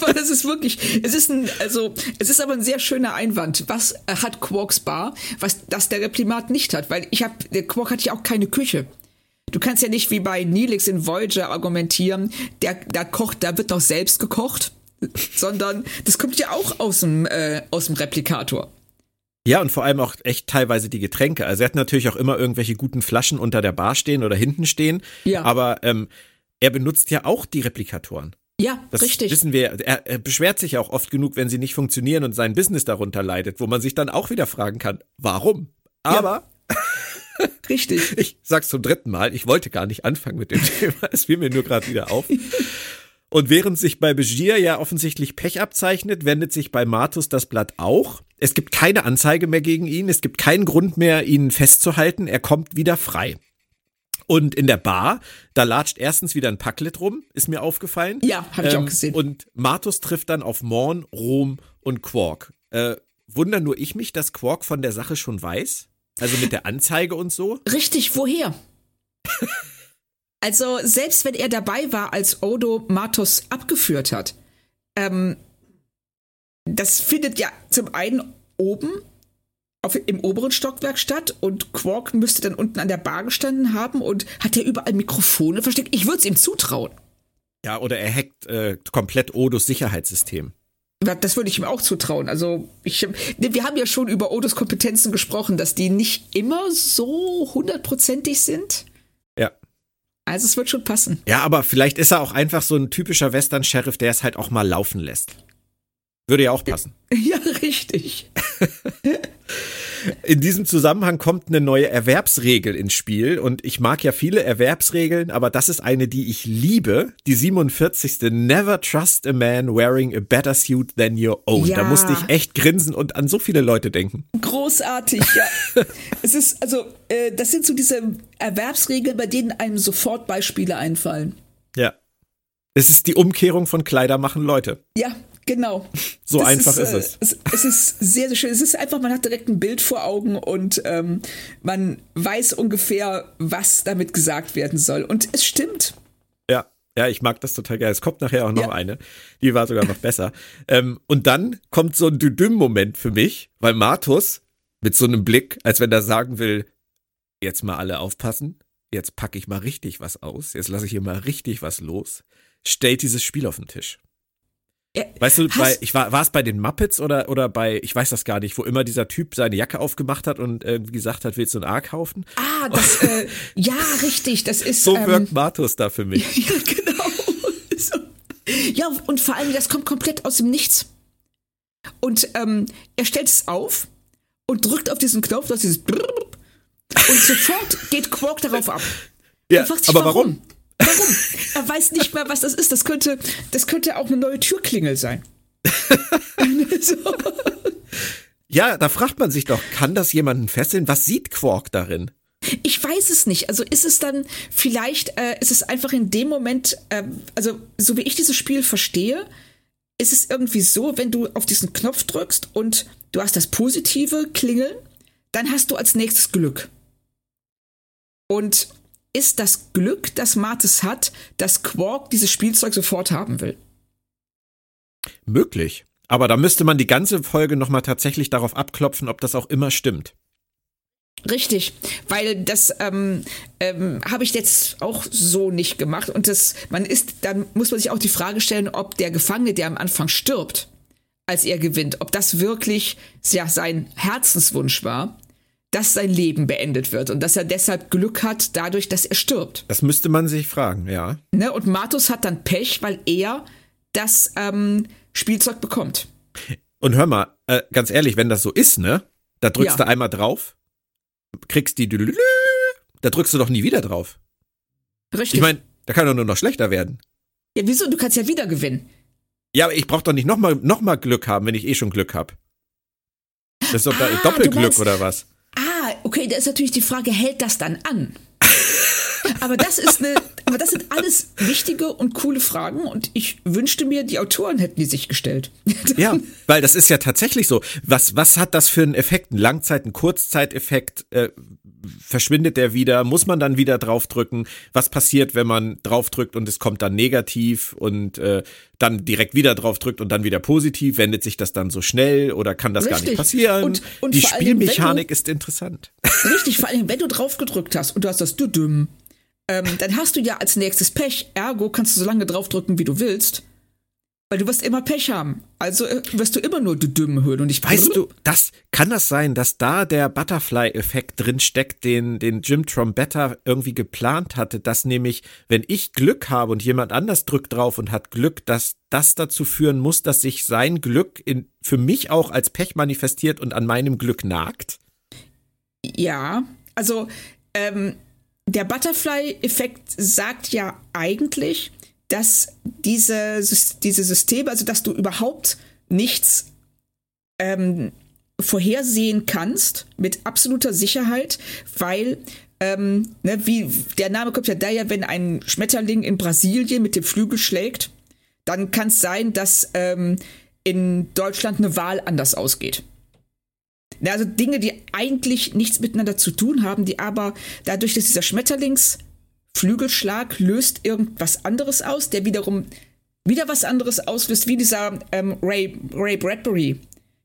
aber das ist wirklich, es ist ein, also, es ist aber ein sehr schöner Einwand. Was äh, hat Quarks Bar, was das der Reprimat nicht hat? Weil ich habe, der Quark hat ja auch keine Küche. Du kannst ja nicht wie bei Neelix in Voyager argumentieren, der, da kocht, da wird doch selbst gekocht, sondern das kommt ja auch aus dem, äh, aus dem Replikator. Ja, und vor allem auch echt teilweise die Getränke. Also er hat natürlich auch immer irgendwelche guten Flaschen unter der Bar stehen oder hinten stehen. Ja. Aber ähm, er benutzt ja auch die Replikatoren. Ja, Das richtig. wissen wir. Er, er beschwert sich ja auch oft genug, wenn sie nicht funktionieren und sein Business darunter leidet, wo man sich dann auch wieder fragen kann, warum? Aber Richtig. ich sag's zum dritten Mal, ich wollte gar nicht anfangen mit dem Thema, es fiel mir nur gerade wieder auf. Und während sich bei Begier ja offensichtlich Pech abzeichnet, wendet sich bei Martus das Blatt auch. Es gibt keine Anzeige mehr gegen ihn, es gibt keinen Grund mehr, ihn festzuhalten, er kommt wieder frei. Und in der Bar, da latscht erstens wieder ein Packlet rum, ist mir aufgefallen. Ja, hab ich auch gesehen. Und Martus trifft dann auf Morn, Rom und Quark. Äh, wunder nur ich mich, dass Quark von der Sache schon weiß? Also mit der Anzeige und so? Richtig, woher? also, selbst wenn er dabei war, als Odo Matos abgeführt hat, ähm, das findet ja zum einen oben auf, im oberen Stockwerk statt und Quark müsste dann unten an der Bar gestanden haben und hat ja überall Mikrofone versteckt. Ich würde es ihm zutrauen. Ja, oder er hackt äh, komplett Odos Sicherheitssystem. Das würde ich ihm auch zutrauen. Also, ich, wir haben ja schon über Odos Kompetenzen gesprochen, dass die nicht immer so hundertprozentig sind. Ja. Also, es wird schon passen. Ja, aber vielleicht ist er auch einfach so ein typischer Western-Sheriff, der es halt auch mal laufen lässt. Würde ja auch passen. Ja, richtig. In diesem Zusammenhang kommt eine neue Erwerbsregel ins Spiel und ich mag ja viele Erwerbsregeln, aber das ist eine, die ich liebe. Die 47. Never trust a man wearing a better suit than your own. Ja. Da musste ich echt grinsen und an so viele Leute denken. Großartig, ja. es ist, also, äh, das sind so diese Erwerbsregeln, bei denen einem sofort Beispiele einfallen. Ja. Es ist die Umkehrung von Kleider machen Leute. Ja, genau. So Das einfach ist äh, es. es. Es ist sehr, sehr schön. Es ist einfach, man hat direkt ein Bild vor Augen und ähm, man weiß ungefähr, was damit gesagt werden soll. Und es stimmt. Ja, ja, ich mag das total geil. Es kommt nachher auch noch Ja. eine. Die war sogar noch besser. ähm, und dann kommt so ein Düdüm-Moment für mich, weil Martus mit so einem Blick, als wenn er sagen will, jetzt mal alle aufpassen, jetzt packe ich mal richtig was aus, jetzt lasse ich hier mal richtig was los, stellt dieses Spiel auf den Tisch. Weißt du, bei, ich war, war es bei den Muppets oder, oder bei, ich weiß das gar nicht, wo immer dieser Typ seine Jacke aufgemacht hat und irgendwie gesagt hat, willst du ein A kaufen? Ah, das, äh, ja, richtig. Das ist. So ähm, wirkt Martus da für mich. Ja, genau. So. Ja, und vor allem, das kommt komplett aus dem Nichts. Und ähm, er stellt es auf und drückt auf diesen Knopf, das dieses und sofort geht Quark darauf ab. Ja, Er aber warum? Warum? Er weiß nicht mehr, was das ist. Das könnte, das könnte auch eine neue Türklingel sein. so. Ja, da fragt man sich doch, kann das jemanden fesseln? Was sieht Quark darin? Ich weiß es nicht. Also ist es dann vielleicht, äh, ist es einfach in dem Moment, ähm, also so wie ich dieses Spiel verstehe, ist es irgendwie so, wenn du auf diesen Knopf drückst und du hast das positive Klingeln, dann hast du als nächstes Glück. Und ist das Glück, das Martis hat, dass Quark dieses Spielzeug sofort haben will? Möglich. Aber da müsste man die ganze Folge nochmal tatsächlich darauf abklopfen, ob das auch immer stimmt. Richtig, weil das ähm, ähm, habe ich jetzt auch so nicht gemacht und das man ist, dann muss man sich auch die Frage stellen, ob der Gefangene, der am Anfang stirbt, als er gewinnt, ob das wirklich ja sein Herzenswunsch war, dass sein Leben beendet wird und dass er deshalb Glück hat dadurch, dass er stirbt. Das müsste man sich fragen, ja. Ne? Und Martus hat dann Pech, weil er das ähm, Spielzeug bekommt. Und hör mal, äh, ganz ehrlich, wenn das so ist, ne? Da drückst Ja. du einmal drauf, kriegst die da drückst du doch nie wieder drauf. Richtig. Ich meine, da kann doch nur noch schlechter werden. ja, wieso? Du kannst ja wieder gewinnen. Ja, aber ich brauch doch nicht nochmal noch mal Glück haben, wenn ich eh schon Glück hab. Das ist doch Ah, Doppelglück meinst- oder was? Okay, da ist natürlich die Frage, hält das dann an? Aber das ist eine, aber das sind alles wichtige und coole Fragen und ich wünschte mir, die Autoren hätten die sich gestellt. Ja, weil das ist ja tatsächlich so. Was, was hat das für einen Effekt? Ein Langzeit-, ein Kurzzeiteffekt? Äh, verschwindet der wieder? Muss man dann wieder draufdrücken? Was passiert, wenn man draufdrückt und es kommt dann negativ und äh, dann direkt wieder draufdrückt und dann wieder positiv? Wendet sich das dann so schnell oder kann das gar nicht Richtig. passieren? Und- und Die Spielmechanik du- ist interessant. Richtig, vor allem, wenn du drauf gedrückt hast und du hast das Düdüm, ähm, dann hast du ja als nächstes Pech, ergo kannst du so lange draufdrücken, wie du willst. Weil du wirst immer Pech haben. Also äh, wirst du immer nur die Dümmen hören und ich Weißt du, das kann das sein, dass da der Butterfly-Effekt drin steckt, den, den Jim Trombetta irgendwie geplant hatte, dass nämlich, wenn ich Glück habe und jemand anders drückt drauf und hat Glück, dass das dazu führen muss, dass sich sein Glück in, für mich auch als Pech manifestiert und an meinem Glück nagt? Ja, also ähm, der Butterfly-Effekt sagt ja eigentlich, dass diese, diese Systeme, also dass du überhaupt nichts ähm, vorhersehen kannst mit absoluter Sicherheit, weil ähm, ne, wie der Name kommt ja daher, wenn ein Schmetterling in Brasilien mit dem Flügel schlägt, dann kann es sein, dass ähm, in Deutschland eine Wahl anders ausgeht. Also Dinge, die eigentlich nichts miteinander zu tun haben, die aber dadurch, dass dieser Schmetterlings Flügelschlag löst irgendwas anderes aus, der wiederum wieder was anderes auslöst, wie dieser ähm, Ray, Ray Bradbury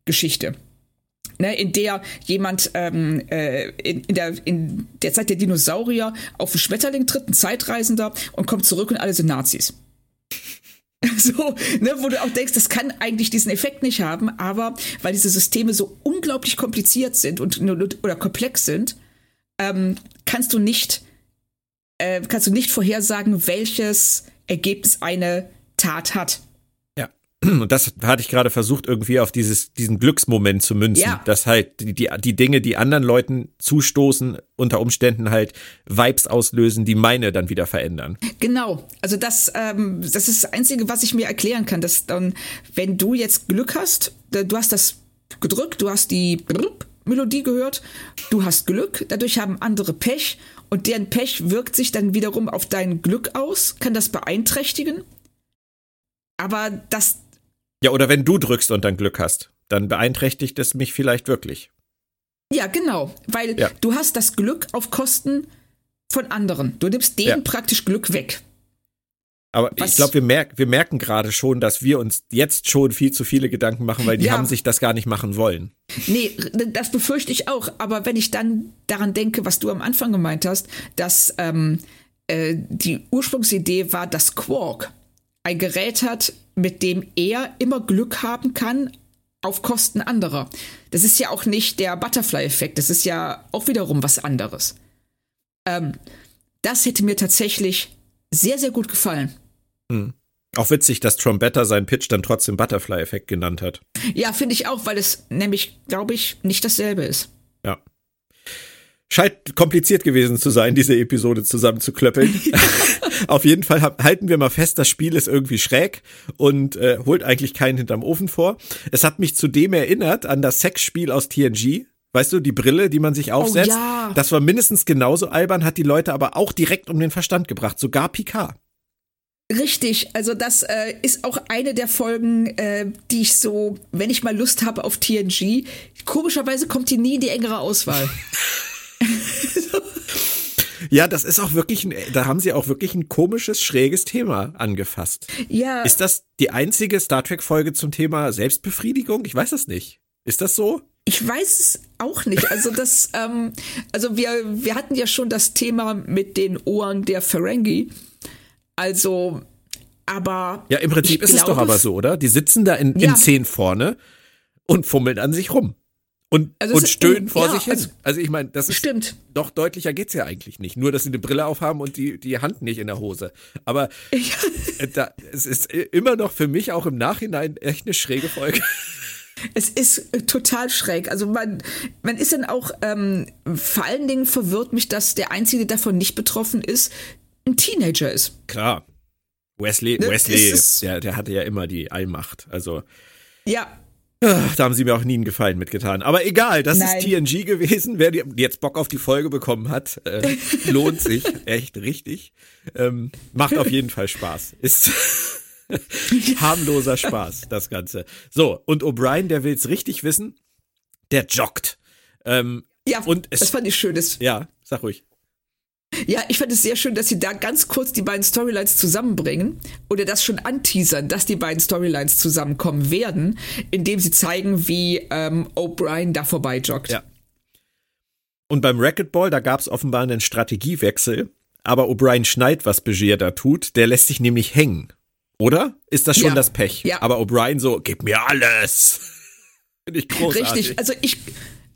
Geschichte. Ne, in der jemand ähm, äh, in, in, der, in der Zeit der Dinosaurier auf einen Schmetterling tritt, ein Zeitreisender, und kommt zurück und alle sind Nazis. So, ne, wo du auch denkst, das kann eigentlich diesen Effekt nicht haben, aber weil diese Systeme so unglaublich kompliziert sind und oder komplex sind, ähm, kannst du nicht äh, kannst du nicht vorhersagen, welches Ergebnis eine Tat hat. Und das hatte ich gerade versucht, irgendwie auf dieses, diesen Glücksmoment zu münzen. Ja. Dass halt die, die, die Dinge, die anderen Leuten zustoßen, unter Umständen halt Vibes auslösen, die meine dann wieder verändern. Genau. Also das, ähm, das ist das Einzige, was ich mir erklären kann, dass dann, wenn du jetzt Glück hast, du hast das gedrückt, du hast die Melodie gehört, du hast Glück, dadurch haben andere Pech und deren Pech wirkt sich dann wiederum auf dein Glück aus, kann das beeinträchtigen. Aber das. Ja, oder wenn du drückst und dann Glück hast, dann beeinträchtigt es mich vielleicht wirklich. Ja, genau, weil ja. du hast das Glück auf Kosten von anderen. Du nimmst denen ja. praktisch Glück weg. Aber Was? ich glaube, wir, merk, wir merken gerade schon, dass wir uns jetzt schon viel zu viele Gedanken machen, weil die ja. haben sich das gar nicht machen wollen. Nee, das befürchte ich auch. Aber wenn ich dann daran denke, was du am Anfang gemeint hast, dass ähm, äh, die Ursprungsidee war, dass Quark ein Gerät hat, mit dem er immer Glück haben kann auf Kosten anderer. Das ist ja auch nicht der Butterfly-Effekt. Das ist ja auch wiederum was anderes. Ähm, das hätte mir tatsächlich sehr, sehr gut gefallen. Hm. Auch witzig, dass Trombetta seinen Pitch dann trotzdem Butterfly-Effekt genannt hat. Ja, finde ich auch, weil es nämlich, glaube ich, nicht dasselbe ist. Ja. Scheint kompliziert gewesen zu sein, diese Episode zusammenzuklöppeln. Auf jeden Fall halten wir mal fest, das Spiel ist irgendwie schräg und äh, holt eigentlich keinen hinterm Ofen vor. Es hat mich zudem erinnert an das Sexspiel aus TNG. Weißt du, die Brille, die man sich oh aufsetzt. Oh, ja. Das war mindestens genauso albern, hat die Leute aber auch direkt um den Verstand gebracht. Sogar Picard. Richtig, also das äh, ist auch eine der Folgen, äh, die ich so, wenn ich mal Lust habe auf TNG, komischerweise kommt die nie in die engere Auswahl. Ja, das ist auch wirklich, ein, da haben sie auch wirklich ein komisches, schräges Thema angefasst. Ja. Ist das die einzige Star Trek Folge zum Thema Selbstbefriedigung? Ich weiß das nicht. Ist das so? Ich weiß es auch nicht. Also das, ähm, also wir, wir hatten ja schon das Thema mit den Ohren der Ferengi. Also, aber. Ja, im Prinzip ist glaube, es doch aber so, oder? Die sitzen da in, ja. in zehn vorne und fummeln an sich rum. Und, also und stöhnen vor ja, sich hin. Also, also ich meine, das ist stimmt. doch deutlicher geht's ja eigentlich nicht. Nur, dass sie eine Brille aufhaben und die, die Hand nicht in der Hose. Aber ja. Äh, da, es ist immer noch für mich auch im Nachhinein echt eine schräge Folge. Es ist äh, total schräg. Also man, man ist dann auch, ähm, vor allen Dingen verwirrt mich, dass der Einzige, der davon nicht betroffen ist, ein Teenager ist. Klar. Wesley, ne? Wesley, der, der hatte ja immer die Allmacht. Also. Ja. Da haben sie mir auch nie einen Gefallen mitgetan. Aber egal, das Nein. ist TNG gewesen. Wer jetzt Bock auf die Folge bekommen hat, äh, lohnt sich echt richtig. Ähm, macht auf jeden Fall Spaß. Ist harmloser Spaß, das Ganze. So, und O'Brien, der will's richtig wissen, der joggt. Ähm, ja, und es, das fand ich schön. Das, ja, sag ruhig. Ja, ich fand es sehr schön, dass sie da ganz kurz die beiden Storylines zusammenbringen oder das schon anteasern, dass die beiden Storylines zusammenkommen werden, indem sie zeigen, wie ähm, O'Brien da vorbei joggt. Ja. Und beim Racquetball, da gab es offenbar einen Strategiewechsel, aber O'Brien schneit, was Begier da tut. Der lässt sich nämlich hängen. Oder? Ist das schon Ja. das Pech? Ja. Aber O'Brien so, gib mir alles. Finde ich großartig. Richtig, also ich,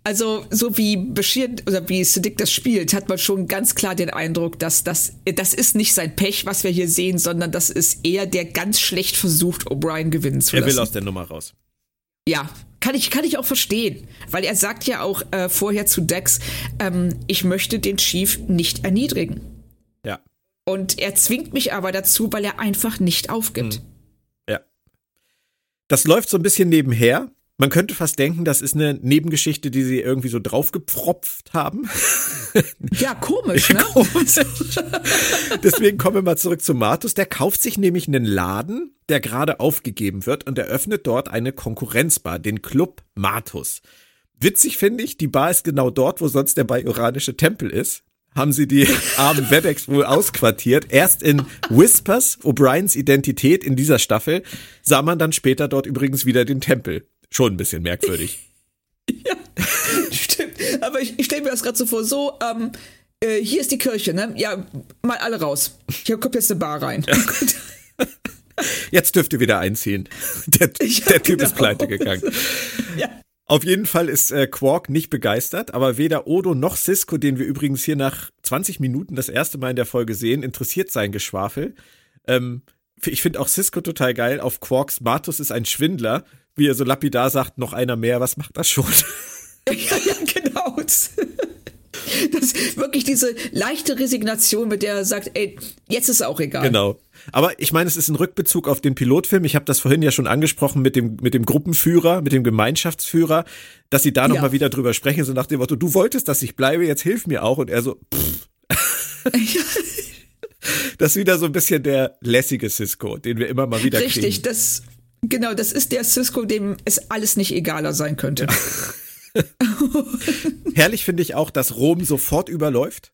also so wie Bashir oder wie Siddiq das spielt, hat man schon ganz klar den Eindruck, dass das, das ist nicht sein Pech, was wir hier sehen, sondern das ist eher der ganz schlecht versucht, O'Brien gewinnen zu er lassen. will aus der Nummer raus. Ja, kann ich, kann ich auch verstehen. Weil er sagt ja auch äh, vorher zu Dex, ähm, ich möchte den Chief nicht erniedrigen. Ja. Und er zwingt mich aber dazu, weil er einfach nicht aufgibt. Ja. Das läuft so ein bisschen nebenher. Man könnte fast denken, das ist eine Nebengeschichte, die sie irgendwie so draufgepfropft haben. Ja, komisch, ne? Deswegen kommen wir mal zurück zu Martus. Der kauft sich nämlich einen Laden, der gerade aufgegeben wird und eröffnet dort eine Konkurrenzbar, den Club Martus. Witzig finde ich, die Bar ist genau dort, wo sonst der bajoranische Tempel ist. Haben sie die armen Webex wohl ausquartiert. Erst in Whispers, O'Briens Identität in dieser Staffel, sah man dann später dort übrigens wieder den Tempel. Schon ein bisschen merkwürdig. Ja, stimmt. Aber ich, ich stelle mir das gerade so vor, so, ähm, äh, hier ist die Kirche, ne? Ja, mal alle raus. Hier kommt jetzt eine Bar rein. Jetzt dürft ihr wieder einziehen. Der, Ja, der Typ ist genau. pleite gegangen. ja. Auf jeden Fall ist äh, Quark nicht begeistert, aber weder Odo noch Cisco, den wir übrigens hier nach 20 Minuten das erste Mal in der Folge sehen, interessiert sein Geschwafel. Ähm, ich finde auch Cisco total geil. Auf Quarks Martus ist ein Schwindler, wie er so lapidar sagt, noch einer mehr, was macht das schon? Ja, ja, genau. Das ist wirklich diese leichte Resignation, mit der er sagt, ey, jetzt ist auch egal. Genau. Aber ich meine, es ist ein Rückbezug auf den Pilotfilm. Ich habe das vorhin ja schon angesprochen mit dem, mit dem Gruppenführer, mit dem Gemeinschaftsführer, dass sie da Ja. mal wieder drüber sprechen, so nach dem Motto, du wolltest, dass ich bleibe, jetzt hilf mir auch. Und er so, pff. Das ist wieder so ein bisschen der lässige Cisco, den wir immer mal wieder Richtig, kriegen. das, genau, das ist der Cisco, dem es alles nicht egaler sein könnte. Herrlich finde ich auch, dass Rom sofort überläuft.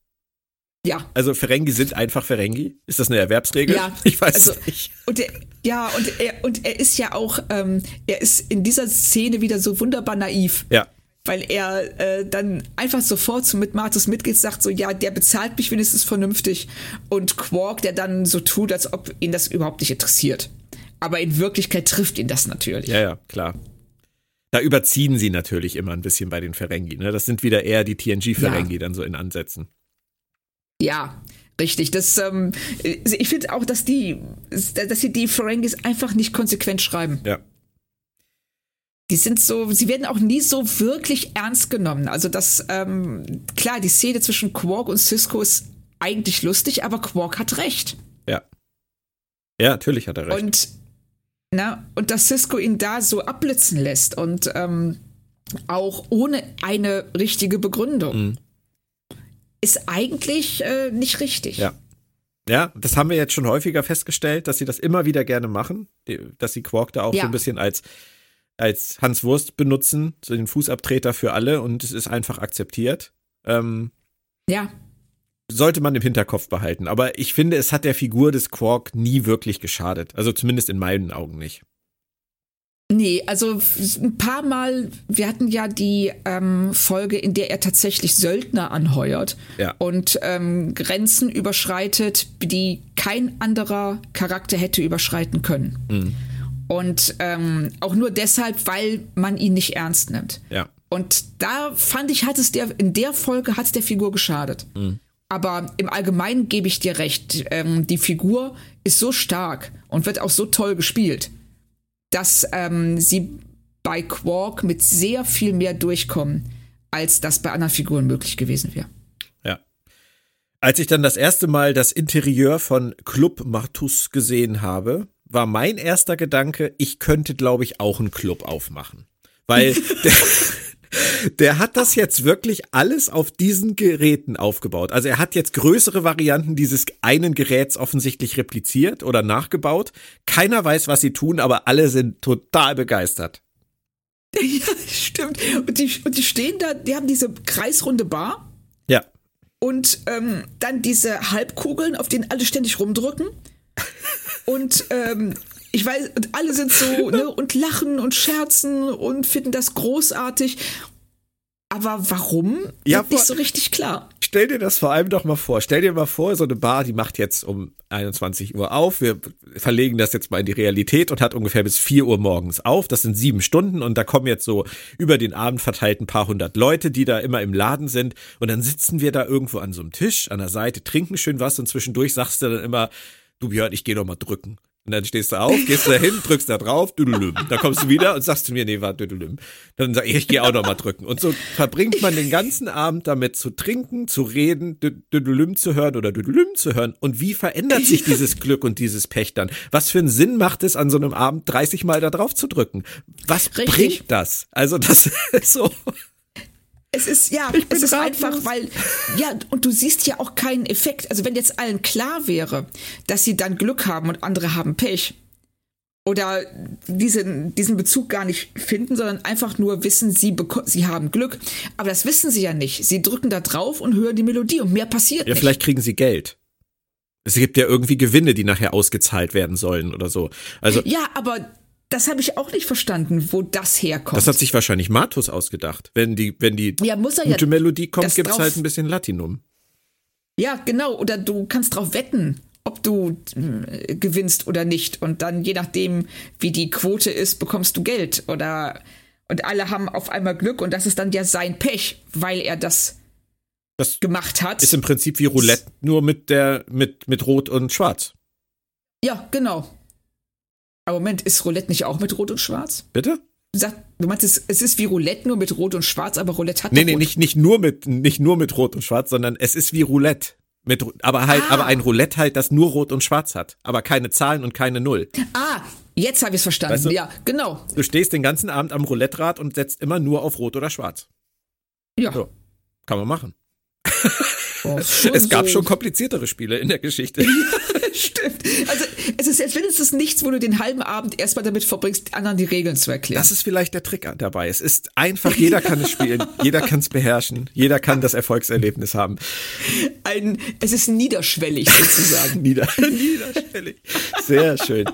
Ja. Also Ferengi sind einfach Ferengi. Ist das eine Erwerbsregel? Ja, ich weiß also, nicht. Und er, ja, und er, und er ist ja auch, ähm, er ist in dieser Szene wieder so wunderbar naiv. Ja, Weil er äh, dann einfach sofort so mit Martus mitgeht, sagt so, ja, der bezahlt mich wenigstens vernünftig. Und Quark, der dann so tut, als ob ihn das überhaupt nicht interessiert. Aber in Wirklichkeit trifft ihn das natürlich. ja, ja, klar. Da überziehen sie natürlich immer ein bisschen bei den Ferengi. Ne? Das sind wieder eher die TNG-Ferengi dann so in Ansätzen. Ja, richtig. Das, ähm, ich finde auch, dass die, dass sie die Ferengis einfach nicht konsequent schreiben. Ja. Die sind so, sie werden auch nie so wirklich ernst genommen. Also das, ähm, klar, die Szene zwischen Quark und Cisco ist eigentlich lustig, aber Quark hat recht. Ja. Ja, natürlich hat er recht. Und, na, und dass Cisco ihn da so abblitzen lässt und ähm, auch ohne eine richtige Begründung. Mhm. Ist eigentlich äh, nicht richtig. Ja. Ja, das haben wir jetzt schon häufiger festgestellt, dass sie das immer wieder gerne machen, dass sie Quark da auch Ja. so ein bisschen als, als Hans Wurst benutzen, so den Fußabtreter für alle und es ist einfach akzeptiert. Ähm, ja. Sollte man im Hinterkopf behalten. Aber ich finde, es hat der Figur des Quark nie wirklich geschadet. Also zumindest in meinen Augen nicht. Nee, also ein paar Mal, wir hatten ja die ähm, Folge, in der er tatsächlich Söldner anheuert Ja. und ähm, Grenzen überschreitet, die kein anderer Charakter hätte überschreiten können. Und ähm, auch nur deshalb, weil man ihn nicht ernst nimmt. Ja. Und da fand ich, hat es der, in der Folge hat es der Figur geschadet. Aber im Allgemeinen gebe ich dir recht. Ähm, die Figur ist so stark und wird auch so toll gespielt, dass ähm, sie bei Quark mit sehr viel mehr durchkommen, als das bei anderen Figuren möglich gewesen wäre. Ja. Als ich dann das erste Mal das Interieur von Club Martus gesehen habe, war mein erster Gedanke, ich könnte, glaube ich, auch einen Club aufmachen. Weil der hat das jetzt wirklich alles auf diesen Geräten aufgebaut. Also er hat jetzt größere Varianten dieses einen Geräts offensichtlich repliziert oder nachgebaut. Keiner weiß, was sie tun, aber alle sind total begeistert. Ja, stimmt. Und die, und die stehen da, die haben diese kreisrunde Bar Ja. und ähm, dann diese Halbkugeln, auf denen alle ständig rumdrücken. Und ähm, ich weiß, und alle sind so, ne, und lachen und scherzen und finden das großartig. Aber warum? Ja, Wird nicht so richtig klar. stell dir das vor allem doch mal vor. Stell dir mal vor, so eine Bar, die macht jetzt um 21 Uhr auf. Wir verlegen das jetzt mal in die Realität und hat ungefähr bis 4 Uhr morgens auf. Das sind sieben Stunden und da kommen jetzt so über den Abend verteilt ein paar hundert Leute, die da immer im Laden sind. Und dann sitzen wir da irgendwo an so einem Tisch an der Seite, trinken schön was und zwischendurch sagst du dann immer, du Björn, ich gehe noch mal drücken. Und dann stehst du auf, gehst da hin, drückst da drauf, düdelüm. Dann kommst du wieder und sagst zu mir, nee, war düdelüm. Dann sag ich, ich gehe auch noch mal drücken. Und so verbringt man den ganzen Abend damit zu trinken, zu reden, düdelüm zu hören oder düdelüm zu hören. Und wie verändert sich dieses Glück und dieses Pech dann? Was für einen Sinn macht es, an so einem Abend 30 Mal da drauf zu drücken? Was Richtig. bringt das? Also das ist so. Es ist, ja, es ist ratlos. einfach, weil, ja, und du siehst ja auch keinen Effekt. Also wenn jetzt allen klar wäre, dass sie dann Glück haben und andere haben Pech, oder diesen, diesen Bezug gar nicht finden, sondern einfach nur wissen, sie, sie haben Glück. Aber das wissen sie ja nicht. Sie drücken da drauf und hören die Melodie und mehr passiert ja, nicht. vielleicht kriegen sie Geld. Es gibt ja irgendwie Gewinne, die nachher ausgezahlt werden sollen oder so. Also ja, aber das habe ich auch nicht verstanden, wo das herkommt. Das hat sich wahrscheinlich Matus ausgedacht. Wenn die, wenn die ja, gute ja Melodie kommt, gibt es halt ein bisschen Latinum. Ja, genau. Oder du kannst drauf wetten, ob du äh, gewinnst oder nicht. Und dann, je nachdem, wie die Quote ist, bekommst du Geld. Oder und alle haben auf einmal Glück und das ist dann ja sein Pech, weil er das, das gemacht hat. Ist im Prinzip wie Roulette, nur mit der, mit, mit Rot und Schwarz. Ja, genau. Aber Moment, ist Roulette nicht auch mit Rot und Schwarz? Bitte? Du meinst, es, es ist wie Roulette nur mit Rot und Schwarz, aber Roulette hat Nee, nee, nicht, nicht, nur mit, nicht nur mit Rot und Schwarz, sondern es ist wie Roulette. Mit, aber halt, ah. aber ein Roulette halt, das nur Rot und Schwarz hat. Aber keine Zahlen und keine Null. Ah, jetzt habe ich es verstanden. Weißt du, ja, genau. Du stehst den ganzen Abend am Roulette-Rad und setzt immer nur auf Rot oder Schwarz. Ja. So. Kann man machen. Oh, es gab so. schon kompliziertere Spiele in der Geschichte. Stimmt. Also es ist jetzt wenigstens nichts, wo du den halben Abend erstmal damit verbringst, anderen die Regeln zu erklären. Das ist vielleicht der Trick dabei. Es ist einfach, jeder kann es spielen, jeder kann es beherrschen, jeder kann das Erfolgserlebnis haben. Ein, es ist niederschwellig sozusagen. Nieder, niederschwellig. Sehr schön.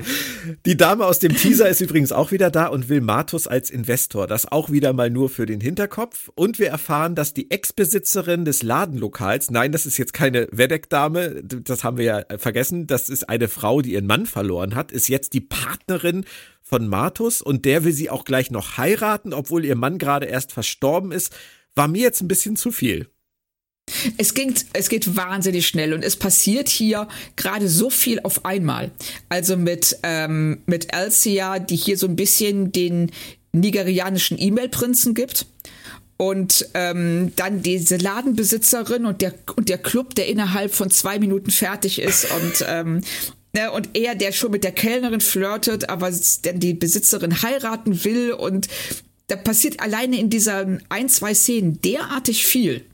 Die Dame aus dem Teaser ist übrigens auch wieder da und will Matus als Investor. Das auch wieder mal nur für den Hinterkopf. Und wir erfahren, dass die Ex-Besitzerin des Ladenlokals, nein, das ist jetzt keine Wedek-Dame, das haben wir ja vergessen, das ist eine Frau, die ihren Mann verloren hat, ist jetzt die Partnerin von Martus und der will sie auch gleich noch heiraten, obwohl ihr Mann gerade erst verstorben ist. War mir jetzt ein bisschen zu viel. Es ging, es geht wahnsinnig schnell und es passiert hier gerade so viel auf einmal. Also mit, ähm, mit Elsia, die hier so ein bisschen den nigerianischen E-Mail-Prinzen gibt und ähm, dann diese Ladenbesitzerin und der und der Club, der innerhalb von zwei Minuten fertig ist und ähm, ne, und er, der schon mit der Kellnerin flirtet, aber dann die Besitzerin heiraten will und da passiert alleine in dieser ein zwei Szenen derartig viel,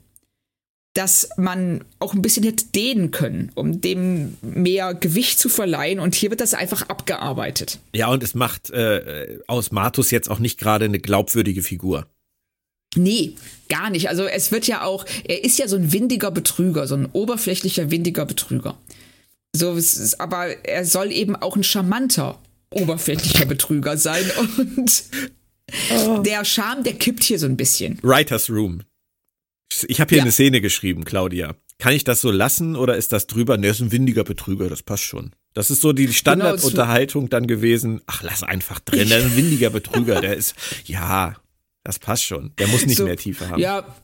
dass man auch ein bisschen hätte dehnen können, um dem mehr Gewicht zu verleihen. Und hier wird das einfach abgearbeitet. Ja, und es macht äh, aus Martus jetzt auch nicht gerade eine glaubwürdige Figur. Nee, gar nicht. Also es wird ja auch, er ist ja so ein windiger Betrüger, so ein oberflächlicher windiger Betrüger. So, ist, aber er soll eben auch ein charmanter, oberflächlicher Betrüger sein und oh. der Charme, der kippt hier so ein bisschen. Writers Room. Ich habe hier ja. eine Szene geschrieben, Claudia. Kann ich das so lassen oder ist das drüber? Ne, ist ein windiger Betrüger, das passt schon. Das ist so die genau, Standardunterhaltung genau, dann gewesen. Ach, lass einfach drin, der ist ein windiger Betrüger, der ist, ja, das passt schon. Der muss nicht so, mehr Tiefe haben. Ja,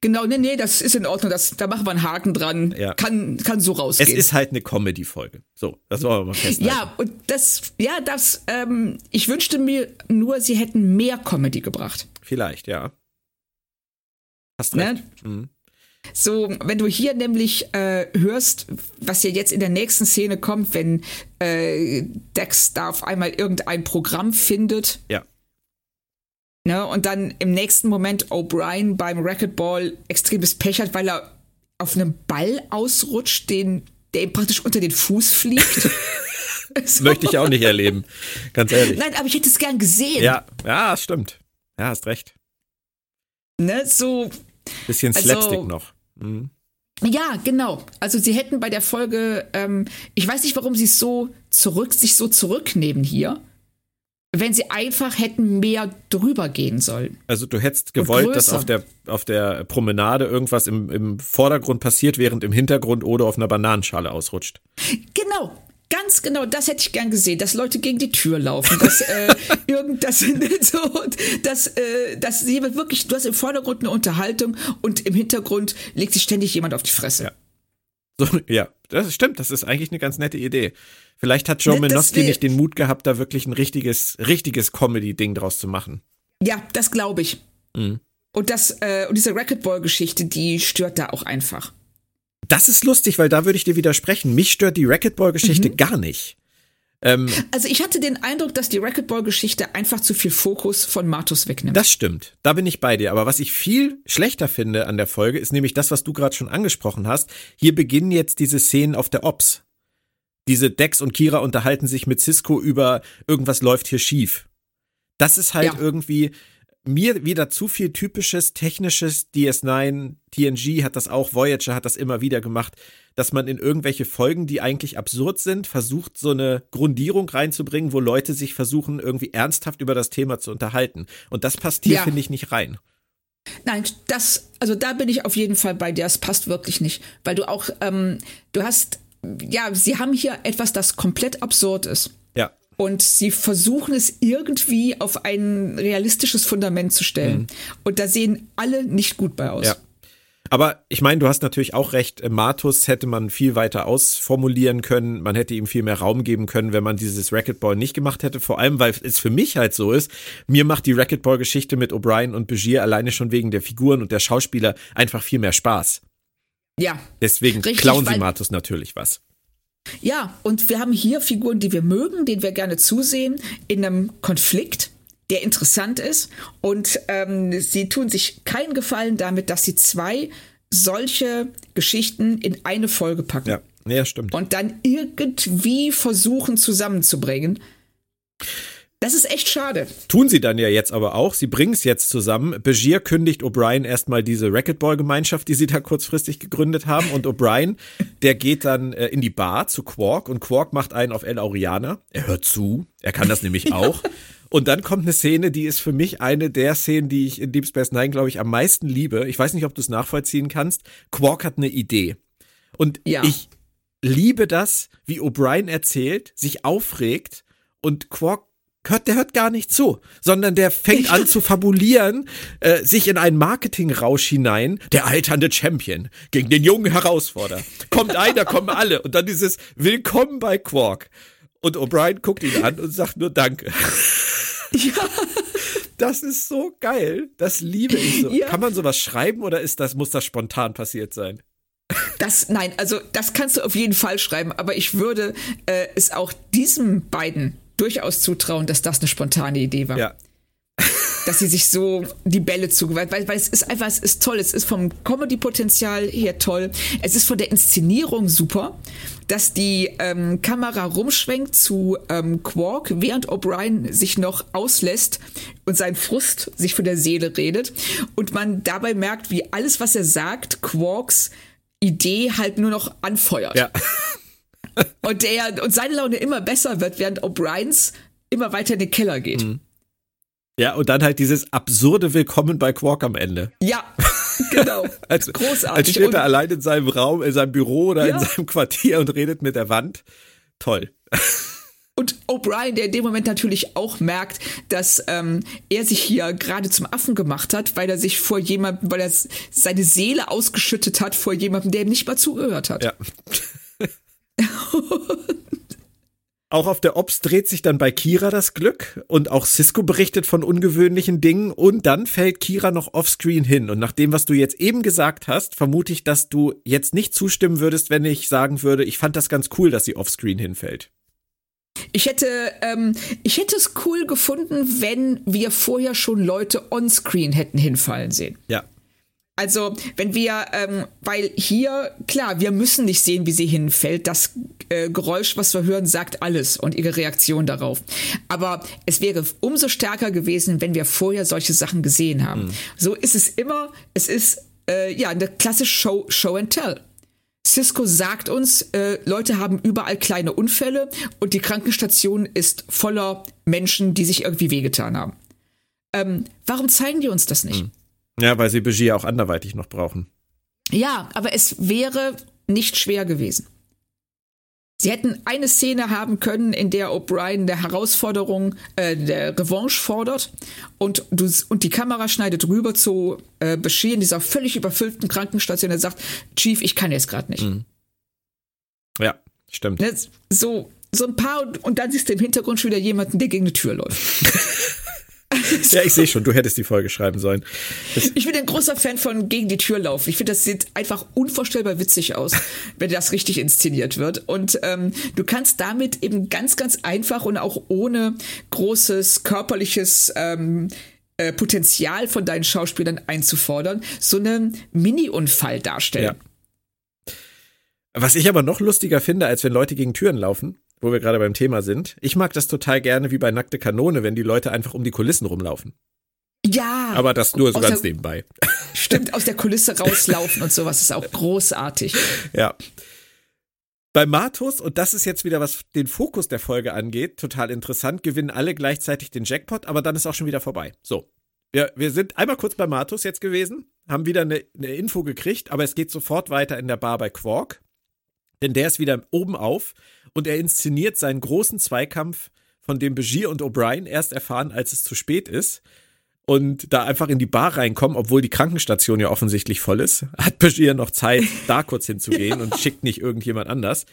genau. Nee, nee, das ist in Ordnung. Das, da machen wir einen Haken dran. Ja. Kann, kann so rausgehen. Es ist halt eine Comedy-Folge. So, das wollen wir mal festhalten. Ja, und das, ja, das, ähm, ich wünschte mir nur, sie hätten mehr Comedy gebracht. Vielleicht, ja. Hast recht. Ne? Mhm. So, wenn du hier nämlich äh, hörst, was ja jetzt in der nächsten Szene kommt, wenn äh, Dex da auf einmal irgendein Programm findet. Ja. Ne? Und dann im nächsten Moment O'Brien beim Racquetball extremes Pech hat, weil er auf einem Ball ausrutscht, den, der ihm praktisch unter den Fuß fliegt. so. Möchte ich auch nicht erleben, ganz ehrlich. Nein, aber ich hätte es gern gesehen. Ja, ja, stimmt. Ja, hast recht. Ne, so. Bisschen also Slapstick also, noch. Mhm. Ja, genau. Also sie hätten bei der Folge, ähm, ich weiß nicht, warum sie so zurück, sich so zurücknehmen hier wenn sie einfach hätten mehr drüber gehen sollen. Also du hättest gewollt, dass auf der, auf der Promenade irgendwas im, im Vordergrund passiert, während im Hintergrund oder auf einer Bananenschale ausrutscht. Genau, Ganz genau, das hätte ich gern gesehen, dass Leute gegen die Tür laufen, dass äh, irgend das so, dass äh, dass sie wirklich, du hast im Vordergrund eine Unterhaltung und im Hintergrund legt sich ständig jemand auf die Fresse. Ja. So, ja, das stimmt, das ist eigentlich eine ganz nette Idee. Vielleicht hat Joe Menowski nicht den Mut gehabt, da wirklich ein richtiges, richtiges Comedy-Ding draus zu machen. Ja, das glaube ich. Mhm. Und das, äh, und diese Racquetball-Geschichte, die stört da auch einfach. Das ist lustig, weil da würde ich dir widersprechen. Mich stört die Racquetball-Geschichte mhm. gar nicht. Ähm, also ich hatte den Eindruck, dass die Racquetball-Geschichte einfach zu viel Fokus von Martus wegnimmt. Das stimmt. Da bin ich bei dir. Aber was ich viel schlechter finde an der Folge, ist nämlich das, was du gerade schon angesprochen hast. Hier beginnen jetzt diese Szenen auf der Ops. Diese Dex und Kira unterhalten sich mit Cisco über irgendwas läuft hier schief. Das ist halt ja. irgendwie, mir wieder zu viel typisches technisches DS9, TNG hat das auch, Voyager hat das immer wieder gemacht, dass man in irgendwelche Folgen, die eigentlich absurd sind, versucht, so eine Grundierung reinzubringen, wo Leute sich versuchen, irgendwie ernsthaft über das Thema zu unterhalten. Und das passt hier, ja. finde ich, nicht rein. Nein, das, also da bin ich auf jeden Fall bei dir. Das passt wirklich nicht, weil du auch, ähm, du hast, ja, sie haben hier etwas, das komplett absurd ist. Und sie versuchen es irgendwie auf ein realistisches Fundament zu stellen. Mhm. Und da sehen alle nicht gut bei aus. Ja. Aber ich meine, du hast natürlich auch recht, Martus hätte man viel weiter ausformulieren können, man hätte ihm viel mehr Raum geben können, wenn man dieses Racquetball nicht gemacht hätte, vor allem, weil es für mich halt so ist, mir macht die Racquetball-Geschichte mit O'Brien und Begier alleine schon wegen der Figuren und der Schauspieler einfach viel mehr Spaß. Ja. Deswegen richtig, klauen sie Martus natürlich was. Ja, und wir haben hier Figuren, die wir mögen, denen wir gerne zusehen, in einem Konflikt, der interessant ist. Und ähm, sie tun sich keinen Gefallen damit, dass sie zwei solche Geschichten in eine Folge packen. Ja, ja stimmt. Und dann irgendwie versuchen zusammenzubringen. Das ist echt schade. Tun sie dann ja jetzt aber auch. Sie bringen es jetzt zusammen. Begier kündigt O'Brien erstmal diese Racquetball-Gemeinschaft, die sie da kurzfristig gegründet haben. Und O'Brien, der geht dann äh, in die Bar zu Quark und Quark macht einen auf El Auriana. Er hört zu. Er kann das nämlich auch. Und dann kommt eine Szene, die ist für mich eine der Szenen, die ich in Deep Space Nine, glaube ich, am meisten liebe. Ich weiß nicht, ob du es nachvollziehen kannst. Quark hat eine Idee. Und ja. ich liebe das, wie O'Brien erzählt, sich aufregt und Quark hört, der hört gar nicht zu, sondern der fängt an zu fabulieren, äh, sich in einen Marketingrausch hinein. Der alternde Champion gegen den jungen Herausforderer. Kommt einer, kommen alle. Und dann dieses Willkommen bei Quark. Und O'Brien guckt ihn an und sagt nur Danke. Ja. Das ist so geil. Das liebe ich so. Ja. Kann man sowas schreiben oder ist das, muss das spontan passiert sein? Das, nein, also das kannst du auf jeden Fall schreiben, aber ich würde äh, es auch diesen beiden durchaus zutrauen, dass das eine spontane Idee war. Ja. dass sie sich so die Bälle zugewandt, weil, weil es ist einfach, es ist toll, es ist vom Comedy-Potenzial her toll, es ist von der Inszenierung super, dass die ähm, Kamera rumschwenkt zu ähm, Quark, während O'Brien sich noch auslässt und sein Frust sich von der Seele redet und man dabei merkt, wie alles, was er sagt, Quarks Idee halt nur noch anfeuert. Ja. und der und seine Laune immer besser wird, während O'Briens immer weiter in den Keller geht. Mhm. Ja, und dann halt dieses absurde Willkommen bei Quark am Ende. Ja, genau. als, Großartig. Als steht er allein in seinem Raum, in seinem Büro oder ja. in seinem Quartier und redet mit der Wand. Toll. Und O'Brien, der in dem Moment natürlich auch merkt, dass ähm, er sich hier gerade zum Affen gemacht hat, weil er sich vor jemandem, weil er seine Seele ausgeschüttet hat vor jemandem, der ihm nicht mal zugehört hat. Ja. Auch auf der Ops dreht sich dann bei Kira das Glück und auch Cisco berichtet von ungewöhnlichen Dingen und dann fällt Kira noch offscreen hin. Und nach dem, was du jetzt eben gesagt hast, vermute ich, dass du jetzt nicht zustimmen würdest, wenn ich sagen würde, ich fand das ganz cool, dass sie offscreen hinfällt. Ich hätte, ähm, ich hätte es cool gefunden, wenn wir vorher schon Leute onscreen hätten hinfallen sehen. Ja. Also, wenn wir, ähm, weil hier, klar, wir müssen nicht sehen, wie sie hinfällt. Das äh, Geräusch, was wir hören, sagt alles und ihre Reaktion darauf. Aber es wäre umso stärker gewesen, wenn wir vorher solche Sachen gesehen haben. Mhm. So ist es immer, es ist äh, ja eine klassische Show, Show and Tell. Cisco sagt uns, äh, Leute haben überall kleine Unfälle und die Krankenstation ist voller Menschen, die sich irgendwie wehgetan haben. Ähm, warum zeigen die uns das nicht? Ja, weil sie Budget auch anderweitig noch brauchen. Ja, aber es wäre nicht schwer gewesen. Sie hätten eine Szene haben können, in der O'Brien der Herausforderung, äh, der Revanche fordert und, du, und die Kamera schneidet rüber zu äh, Bashir in dieser völlig überfüllten Krankenstation. Er sagt, Chief, ich kann jetzt gerade nicht. Mhm. Ja, stimmt. Ne, so, so ein paar und, und dann siehst du im Hintergrund schon wieder jemanden, der gegen eine Tür läuft. ja, ich sehe schon, du hättest die Folge schreiben sollen. Das ich bin ein großer Fan von gegen die Tür laufen. Ich finde, das sieht einfach unvorstellbar witzig aus, wenn das richtig inszeniert wird. Und ähm, du kannst damit eben ganz, ganz einfach und auch ohne großes körperliches ähm, äh, Potenzial von deinen Schauspielern einzufordern, so einen Mini-Unfall darstellen. Ja. Was ich aber noch lustiger finde, als wenn Leute gegen Türen laufen, wo wir gerade beim Thema sind. Ich mag das total gerne wie bei Nackte Kanone, wenn die Leute einfach um die Kulissen rumlaufen. Ja. Aber das nur so ganz der, nebenbei. Stimmt, aus der Kulisse rauslaufen und sowas ist auch großartig. Ja. Bei Matus, und das ist jetzt wieder, was den Fokus der Folge angeht, total interessant, gewinnen alle gleichzeitig den Jackpot, aber dann ist auch schon wieder vorbei. So. Wir, wir sind einmal kurz bei Matus jetzt gewesen, haben wieder eine, eine Info gekriegt, aber es geht sofort weiter in der Bar bei Quark. Denn der ist wieder oben auf und er inszeniert seinen großen Zweikampf, von dem Begier und O'Brien erst erfahren, als es zu spät ist. Und da einfach in die Bar reinkommen, obwohl die Krankenstation ja offensichtlich voll ist, hat Begier noch Zeit, da kurz hinzugehen und schickt nicht irgendjemand anders.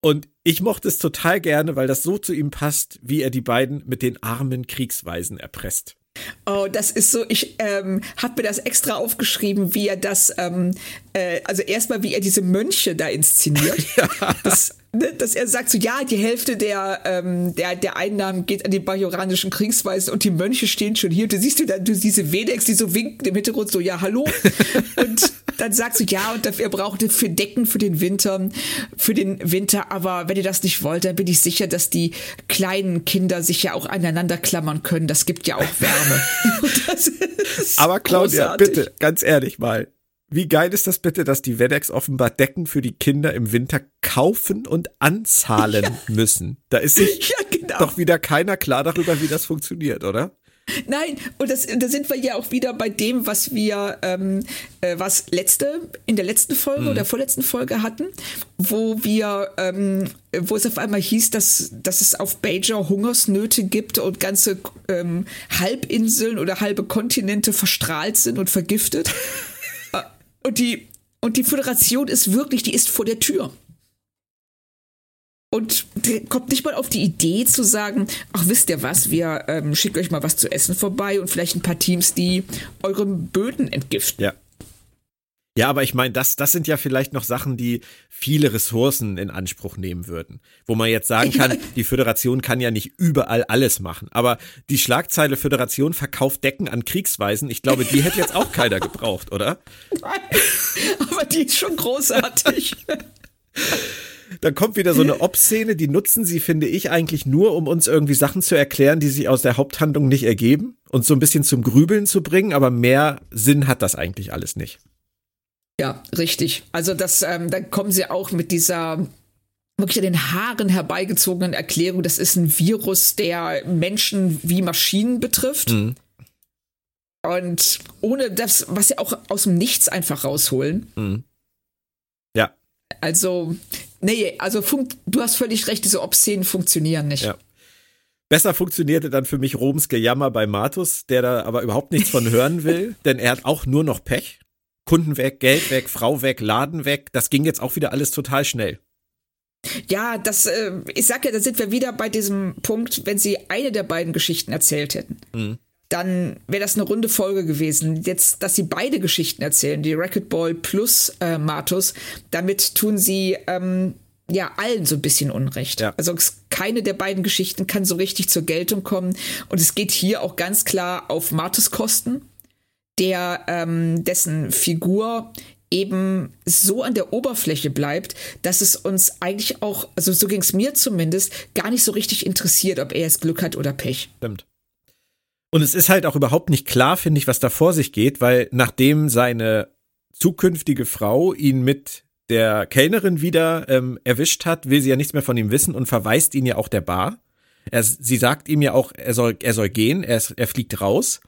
Und ich mochte es total gerne, weil das so zu ihm passt, wie er die beiden mit den armen Kriegsweisen erpresst. Oh, das ist so, ich ähm, habe mir das extra aufgeschrieben, wie er das, ähm, äh, also erstmal, wie er diese Mönche da inszeniert. ja. Das, dass er sagt so, ja, die Hälfte der, ähm, der, der Einnahmen geht an die bajoranischen Kriegsweisen und die Mönche stehen schon hier. Und du siehst du, da, du diese Vedex, die so winken im Hintergrund so, ja, hallo. und dann sagst du, ja, und dafür braucht ihr für Decken für den Winter, für den Winter. Aber wenn ihr das nicht wollt, dann bin ich sicher, dass die kleinen Kinder sich ja auch aneinander klammern können. Das gibt ja auch Wärme. aber Claudia, großartig. bitte, ganz ehrlich mal. Wie geil ist das bitte, dass die Wedex offenbar Decken für die Kinder im Winter kaufen und anzahlen ja. müssen? Da ist sich ja, genau. doch wieder keiner klar darüber, wie das funktioniert, oder? Nein, und das, da sind wir ja auch wieder bei dem, was wir, ähm, äh, was letzte, in der letzten Folge mhm. oder vorletzten Folge hatten, wo wir, ähm, wo es auf einmal hieß, dass, dass es auf Bajor Hungersnöte gibt und ganze ähm, Halbinseln oder halbe Kontinente verstrahlt sind und vergiftet. Und die, und die Föderation ist wirklich, die ist vor der Tür und kommt nicht mal auf die Idee zu sagen, ach wisst ihr was, wir ähm, schicken euch mal was zu essen vorbei und vielleicht ein paar Teams, die eure Böden entgiften. Ja. Ja, aber ich meine, das, das sind ja vielleicht noch Sachen, die viele Ressourcen in Anspruch nehmen würden. Wo man jetzt sagen kann, die Föderation kann ja nicht überall alles machen. Aber die Schlagzeile Föderation verkauft Decken an Kriegsweisen, ich glaube, die hätte jetzt auch keiner gebraucht, oder? Nein, aber die ist schon großartig. Dann kommt wieder so eine Ob-Szene, die nutzen sie, finde ich, eigentlich nur, um uns irgendwie Sachen zu erklären, die sich aus der Haupthandlung nicht ergeben und so ein bisschen zum Grübeln zu bringen, aber mehr Sinn hat das eigentlich alles nicht. Ja, richtig. Also das, ähm, dann kommen sie auch mit dieser wirklich an den Haaren herbeigezogenen Erklärung, das ist ein Virus, der Menschen wie Maschinen betrifft. Mhm. Und ohne das, was sie auch aus dem Nichts einfach rausholen. Mhm. Ja. Also, nee, also du hast völlig recht, diese Obszenen funktionieren nicht. Ja. Besser funktionierte dann für mich Roms Gejammer bei Matus, der da aber überhaupt nichts von hören will, denn er hat auch nur noch Pech. Kunden weg, Geld weg, Frau weg, Laden weg. Das ging jetzt auch wieder alles total schnell. Ja, das, äh, ich sag ja, da sind wir wieder bei diesem Punkt, wenn sie eine der beiden Geschichten erzählt hätten. Mhm dann wäre das eine runde Folge gewesen. Jetzt, dass sie beide Geschichten erzählen, die Racquetball plus äh, Matus, damit tun sie ähm, ja allen so ein bisschen Unrecht. Ja. Also keine der beiden Geschichten kann so richtig zur Geltung kommen. Und es geht hier auch ganz klar auf Matus Kosten, der ähm, dessen Figur eben so an der Oberfläche bleibt, dass es uns eigentlich auch, also so ging es mir zumindest, gar nicht so richtig interessiert, ob er jetzt Glück hat oder Pech. Stimmt. Und es ist halt auch überhaupt nicht klar, finde ich, was da vor sich geht, weil nachdem seine zukünftige Frau ihn mit der Kellnerin wieder ähm, erwischt hat, will sie ja nichts mehr von ihm wissen und verweist ihn ja auch der Bar. Er, sie sagt ihm ja auch, er soll, er soll gehen, er, er fliegt raus.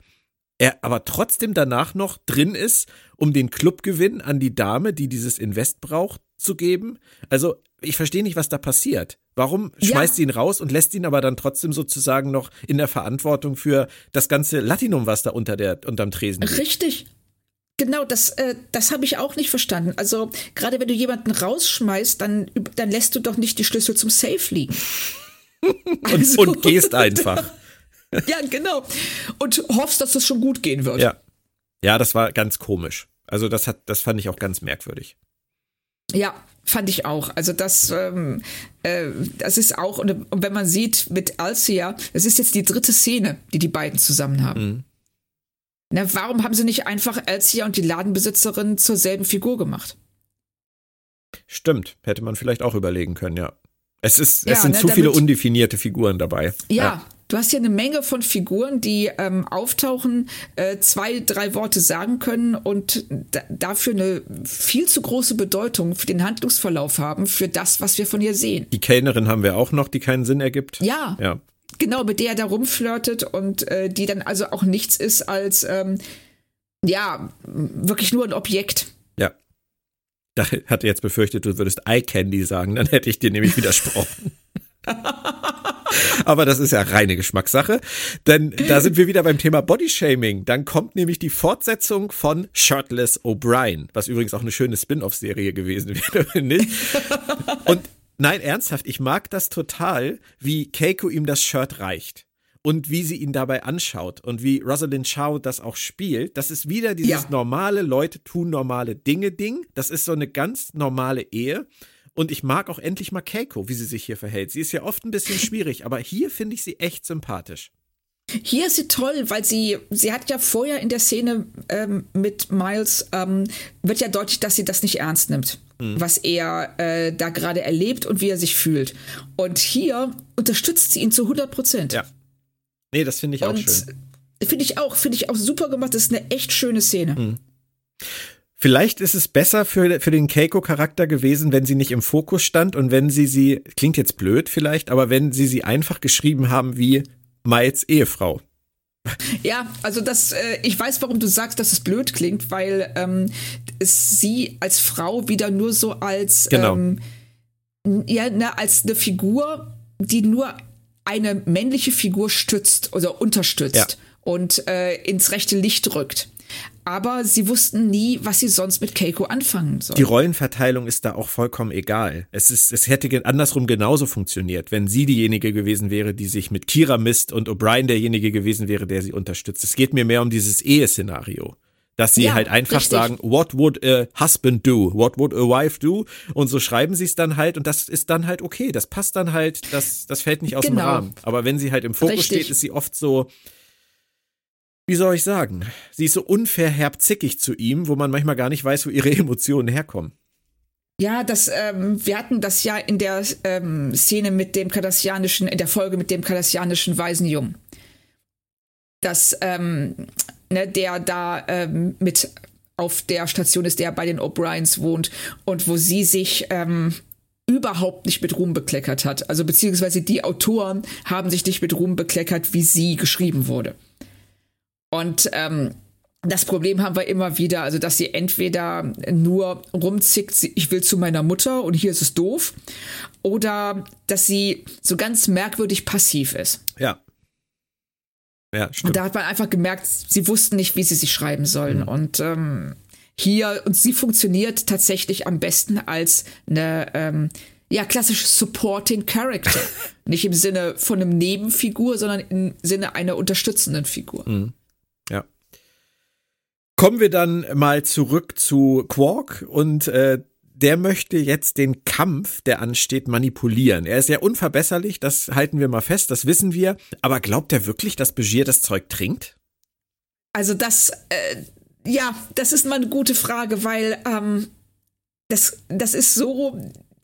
Er aber trotzdem danach noch drin ist, um den Clubgewinn an die Dame, die dieses Invest braucht, zu geben. Also ich verstehe nicht, was da passiert. Warum schmeißt ja. sie ihn raus und lässt ihn aber dann trotzdem sozusagen noch in der Verantwortung für das ganze Latinum, was da unter der unterm Tresen liegt? Richtig. Genau, das, äh, das habe ich auch nicht verstanden. Also gerade wenn du jemanden rausschmeißt, dann, dann lässt du doch nicht die Schlüssel zum Safe liegen. und, also, und gehst einfach. ja, genau. Und hoffst, dass es schon gut gehen wird. Ja. Ja, das war ganz komisch. Also das hat, das fand ich auch ganz merkwürdig. Ja, fand ich auch. Also das, ähm, äh, das ist auch, und, und, wenn man sieht mit Alcia, das ist jetzt die dritte Szene, die die beiden zusammen haben. Mhm. Na, warum haben sie nicht einfach Alcia und die Ladenbesitzerin zur selben Figur gemacht? Stimmt, hätte man vielleicht auch überlegen können, ja. Es, ist, ja, es sind ne, zu viele undefinierte Figuren dabei. Ja, ja, du hast hier eine Menge von Figuren, die ähm, auftauchen, äh, zwei, drei Worte sagen können und dafür eine viel zu große Bedeutung für den Handlungsverlauf haben, für das, was wir von ihr sehen. Die Kellnerin haben wir auch noch, die keinen Sinn ergibt. Ja. Ja. Genau, mit der er da rumflirtet und äh, die dann also auch nichts ist als, ähm, ja, wirklich nur ein Objekt. Ja. Da hatte jetzt befürchtet, du würdest Eye Candy sagen, dann hätte ich dir nämlich widersprochen. Aber das ist ja reine Geschmackssache. Denn da sind wir wieder beim Thema Bodyshaming. Dann kommt nämlich die Fortsetzung von Shirtless O'Brien, was übrigens auch eine schöne Spin-off-Serie gewesen wäre, finde ich. Und Nein, ernsthaft, ich mag das total, wie Keiko ihm das Shirt reicht und wie sie ihn dabei anschaut und wie Rosalind Chow das auch spielt. Das ist wieder dieses ja. normale Leute tun normale Dinge Ding. Das ist so eine ganz normale Ehe. Und ich mag auch endlich mal Keiko, wie sie sich hier verhält. Sie ist ja oft ein bisschen schwierig, aber hier finde ich sie echt sympathisch. Hier ist sie toll, weil sie, sie hat ja vorher in der Szene ähm, mit Miles, ähm, wird ja deutlich, dass sie das nicht ernst nimmt, mhm. was er äh, da gerade erlebt und wie er sich fühlt. Und hier unterstützt sie ihn zu 100 Prozent. Ja. Nee, das finde ich auch und schön. Finde ich auch, finde ich auch super gemacht. Das ist eine echt schöne Szene. Mhm. Vielleicht ist es besser für, für den Keiko-Charakter gewesen, wenn sie nicht im Fokus stand und wenn sie sie, klingt jetzt blöd vielleicht, aber wenn sie sie einfach geschrieben haben wie Miles Ehefrau. Ja, also das, äh, ich weiß, warum du sagst, dass es blöd klingt, weil ähm, sie als Frau wieder nur so als genau. ähm, ja, ne, als eine Figur, die nur eine männliche Figur stützt oder unterstützt ja. und äh, ins rechte Licht rückt aber sie wussten nie, was sie sonst mit Keiko anfangen sollen. Die Rollenverteilung ist da auch vollkommen egal. Es ist, es hätte andersrum genauso funktioniert, wenn sie diejenige gewesen wäre, die sich mit Kira misst und O'Brien derjenige gewesen wäre, der sie unterstützt. Es geht mir mehr um dieses Eheszenario. Dass sie ja, halt einfach richtig. sagen, what would a husband do? What would a wife do? Und so schreiben sie es dann halt und das ist dann halt okay. Das passt dann halt, das, das fällt nicht aus genau. dem Rahmen. Aber wenn sie halt im Fokus richtig. steht, ist sie oft so, wie soll ich sagen, sie ist so unfair herbzickig zu ihm, wo man manchmal gar nicht weiß, wo ihre Emotionen herkommen. Ja, das, ähm, wir hatten das ja in der ähm, Szene mit dem kardassianischen, in der Folge mit dem kardassianischen Waisenjungen. Dass ähm, ne, der da ähm, mit auf der Station ist, der bei den O'Briens wohnt und wo sie sich ähm, überhaupt nicht mit Ruhm bekleckert hat. Also beziehungsweise die Autoren haben sich nicht mit Ruhm bekleckert, wie sie geschrieben wurde. Und ähm, das Problem haben wir immer wieder, also dass sie entweder nur rumzickt, ich will zu meiner Mutter und hier ist es doof, oder dass sie so ganz merkwürdig passiv ist. Ja. Ja, stimmt. Und da hat man einfach gemerkt, sie wussten nicht, wie sie sich schreiben sollen. Mhm. Und ähm, hier, und sie funktioniert tatsächlich am besten als eine ähm, ja, klassische Supporting Character. nicht im Sinne von einem Nebenfigur, sondern im Sinne einer unterstützenden Figur. Mhm. Kommen wir dann mal zurück zu Quark und äh, der möchte jetzt den Kampf, der ansteht, manipulieren. Er ist ja unverbesserlich, das halten wir mal fest, das wissen wir. Aber glaubt er wirklich, dass Begier das Zeug trinkt? Also das, äh, ja, das ist mal eine gute Frage, weil ähm, das, das ist so,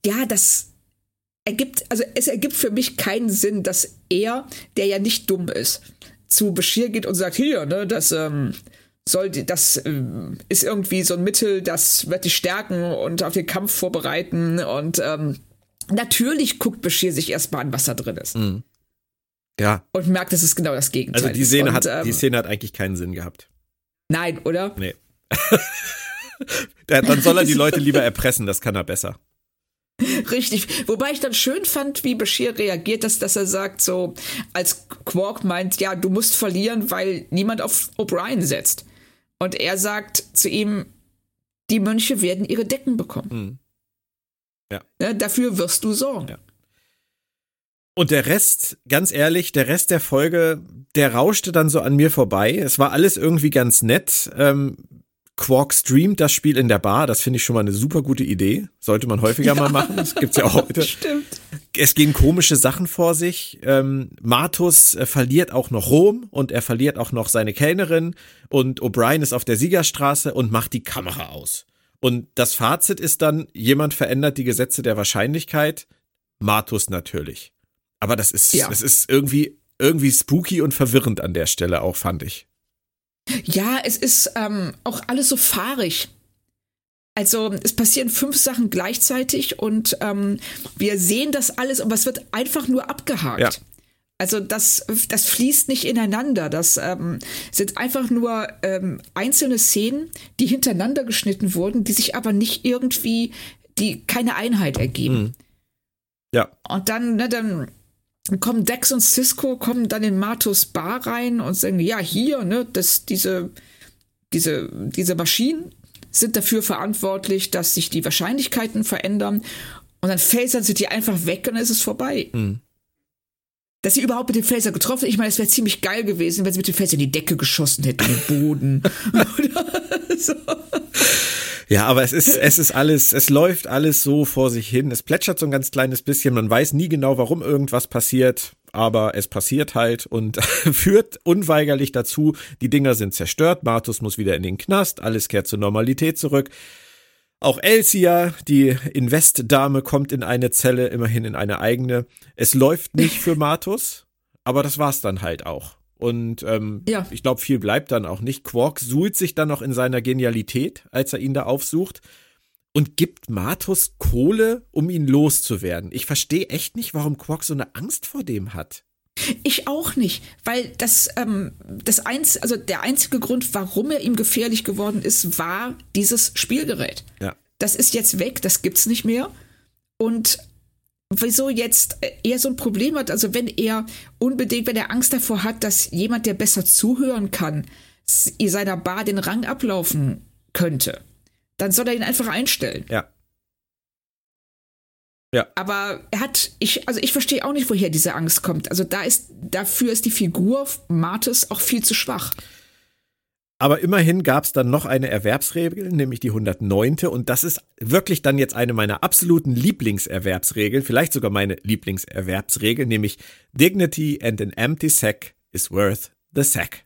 ja, das ergibt, also es ergibt für mich keinen Sinn, dass er, der ja nicht dumm ist, zu Bashir geht und sagt, hier, ne, das, ähm, soll die, das äh, ist irgendwie so ein Mittel, das wird dich stärken und auf den Kampf vorbereiten. Und ähm, natürlich guckt Bashir sich erstmal an, was da drin ist. Mhm. Ja. Und merkt, es ist genau das Gegenteil. Also die Szene, und, hat, ähm, die Szene hat eigentlich keinen Sinn gehabt. Nein, oder? Nee. dann soll er die Leute lieber erpressen, das kann er besser. Richtig. Wobei ich dann schön fand, wie Bashir reagiert, dass, dass er sagt, so, als Quark meint, ja, du musst verlieren, weil niemand auf O'Brien setzt. Und er sagt zu ihm, die Mönche werden ihre Decken bekommen. Mhm. Ja. ja. Dafür wirst du sorgen. Ja. Und der Rest, ganz ehrlich, der Rest der Folge, der rauschte dann so an mir vorbei. Es war alles irgendwie ganz nett. Ähm, Quark streamt das Spiel in der Bar. Das finde ich schon mal eine super gute Idee. Sollte man häufiger ja, mal machen. Das gibt's ja auch heute. Stimmt. Es gehen komische Sachen vor sich. Ähm, Martus äh, verliert auch noch Rom und er verliert auch noch seine Kellnerin und O'Brien ist auf der Siegerstraße und macht die Kamera aus. Und das Fazit ist dann, jemand verändert die Gesetze der Wahrscheinlichkeit. Martus natürlich. Aber das ist, ja. das ist irgendwie, irgendwie spooky und verwirrend an der Stelle auch, fand ich. Ja, es ist ähm, auch alles so fahrig. Also es passieren fünf Sachen gleichzeitig und ähm, wir sehen das alles, aber es wird einfach nur abgehakt. Ja. Also das, das fließt nicht ineinander. Das ähm, sind einfach nur ähm, einzelne Szenen, die hintereinander geschnitten wurden, die sich aber nicht irgendwie, die keine Einheit ergeben. Mhm. Ja. Und dann, ne, dann kommen Dex und Cisco kommen dann in Matos Bar rein und sagen, ja, hier, ne, dass diese, diese, diese Maschinen sind dafür verantwortlich, dass sich die Wahrscheinlichkeiten verändern. Und dann phasern sie die einfach weg und dann ist es vorbei. Mhm. Dass sie überhaupt mit dem Phaser getroffen ich meine, es wäre ziemlich geil gewesen, wenn sie mit dem Phaser in die Decke geschossen hätten, den Boden. Oder so. Ja, aber es ist, es ist alles, es läuft alles so vor sich hin. Es plätschert so ein ganz kleines bisschen. Man weiß nie genau, warum irgendwas passiert, aber es passiert halt und führt unweigerlich dazu, die Dinger sind zerstört. Martus muss wieder in den Knast. Alles kehrt zur Normalität zurück. Auch Elsia, die Investdame, kommt in eine Zelle, immerhin in eine eigene. Es läuft nicht für Martus, aber das war's dann halt auch. Und ähm, ja. ich glaube, viel bleibt dann auch nicht. Quark suhlt sich dann noch in seiner Genialität, als er ihn da aufsucht und gibt Martus Kohle, um ihn loszuwerden. Ich verstehe echt nicht, warum Quark so eine Angst vor dem hat. Ich auch nicht, weil das, ähm, das eins, also der einzige Grund, warum er ihm gefährlich geworden ist, war dieses Spielgerät. Ja. Das ist jetzt weg, das gibt's nicht mehr. Und wieso jetzt er so ein Problem hat. Also wenn er unbedingt, wenn er Angst davor hat, dass jemand, der besser zuhören kann, seiner Bar den Rang ablaufen könnte, dann soll er ihn einfach einstellen. Ja. Ja. Aber er hat, ich, also ich verstehe auch nicht, woher diese Angst kommt. Also da ist, dafür ist die Figur Martes auch viel zu schwach. Aber immerhin gab es dann noch eine Erwerbsregel, nämlich die 109. Und das ist wirklich dann jetzt eine meiner absoluten Lieblingserwerbsregeln, vielleicht sogar meine Lieblingserwerbsregel, nämlich Dignity and an empty sack is worth the sack.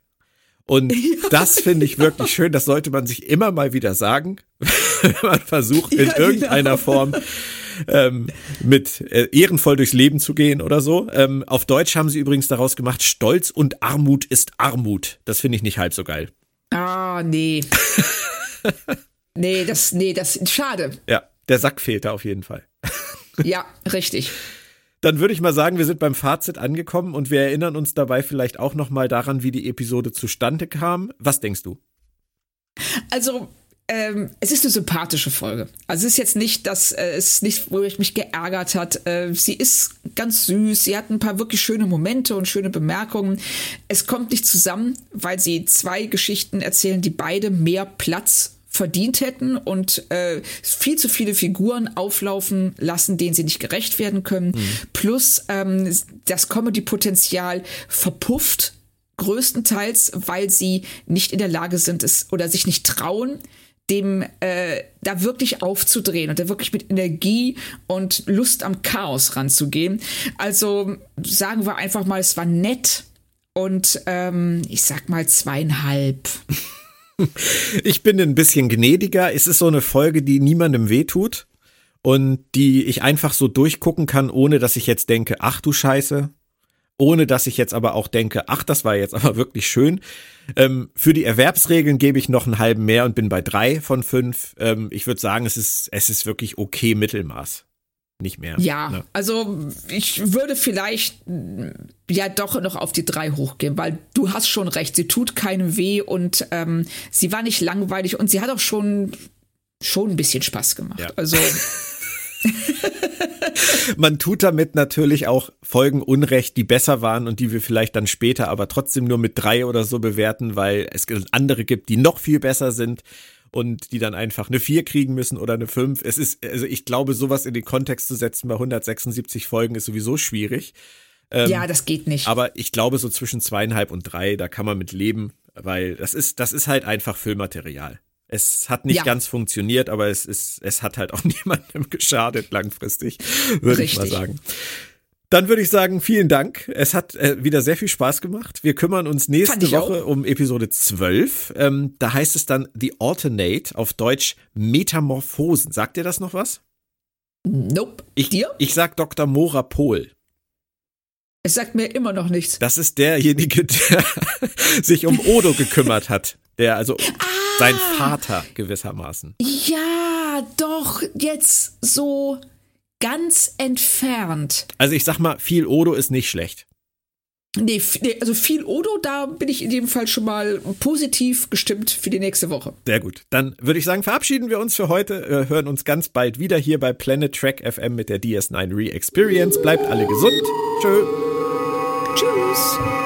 Und das finde ich wirklich schön. Das sollte man sich immer mal wieder sagen, wenn man versucht, in ja, irgendeiner genau. Form ähm, mit äh, ehrenvoll durchs Leben zu gehen oder so. Ähm, auf Deutsch haben sie übrigens daraus gemacht, Stolz und Armut ist Armut. Das finde ich nicht halb so geil. Ah, nee. nee, das, nee, das, schade. Ja, der Sack fehlt da auf jeden Fall. ja, richtig. Dann würde ich mal sagen, wir sind beim Fazit angekommen und wir erinnern uns dabei vielleicht auch noch mal daran, wie die Episode zustande kam. Was denkst du? Also, ähm, es ist eine sympathische Folge. Also es ist jetzt nicht, dass äh, es nicht, wo ich mich geärgert hat. Äh, sie ist ganz süß. Sie hat ein paar wirklich schöne Momente und schöne Bemerkungen. Es kommt nicht zusammen, weil sie zwei Geschichten erzählen, die beide mehr Platz verdient hätten und äh, viel zu viele Figuren auflaufen lassen, denen sie nicht gerecht werden können. Mhm. Plus ähm, das Comedy-Potenzial verpufft größtenteils, weil sie nicht in der Lage sind, es oder sich nicht trauen, dem äh, da wirklich aufzudrehen und da wirklich mit Energie und Lust am Chaos ranzugehen. Also sagen wir einfach mal, es war nett und ähm, ich sag mal zweieinhalb. Ich bin ein bisschen gnädiger. Es ist so eine Folge, die niemandem wehtut und die ich einfach so durchgucken kann, ohne dass ich jetzt denke, ach du Scheiße. ohne dass ich jetzt aber auch denke, ach, das war jetzt aber wirklich schön. Ähm, für die Erwerbsregeln gebe ich noch einen halben mehr und bin bei drei von fünf. Ähm, ich würde sagen, es ist, es ist wirklich okay Mittelmaß. Nicht mehr. Ja, ne? also ich würde vielleicht ja doch noch auf die drei hochgehen, weil du hast schon recht, sie tut keinem weh und ähm, sie war nicht langweilig und sie hat auch schon schon ein bisschen Spaß gemacht. Ja. Also Man tut damit natürlich auch Folgen Unrecht, die besser waren und die wir vielleicht dann später aber trotzdem nur mit drei oder so bewerten, weil es andere gibt, die noch viel besser sind und die dann einfach eine vier kriegen müssen oder eine fünf. Es ist, also ich glaube, sowas in den Kontext zu setzen bei 176 Folgen ist sowieso schwierig. Ähm, ja, das geht nicht. Aber ich glaube, so zwischen zweieinhalb und drei, da kann man mit leben, weil das ist, das ist halt einfach Füllmaterial. Es hat nicht ja. ganz funktioniert, aber es ist, es hat halt auch niemandem geschadet langfristig, würde ich mal sagen. Dann würde ich sagen, vielen Dank. Es hat äh, wieder sehr viel Spaß gemacht. Wir kümmern uns nächste Woche auch. um Episode 12. Ähm, da heißt es dann The Alternate, auf Deutsch Metamorphosen. Sagt dir das noch was? Nope. Ich, Dir? ich sag Dr. Mora Pohl. Es sagt mir immer noch nichts. Das ist derjenige, der sich um Odo gekümmert hat. Der also ah, sein Vater gewissermaßen. Ja, doch, jetzt so ganz entfernt. Also ich sag mal, viel Odo ist nicht schlecht. Nee, nee, also viel Odo, da bin ich in jedem Fall schon mal positiv gestimmt für die nächste Woche. Sehr gut. Dann würde ich sagen, verabschieden wir uns für heute, wir hören uns ganz bald wieder hier bei Planet Track FM mit der DS9 Re-Experience. Bleibt alle gesund. Tschö. Tschüss.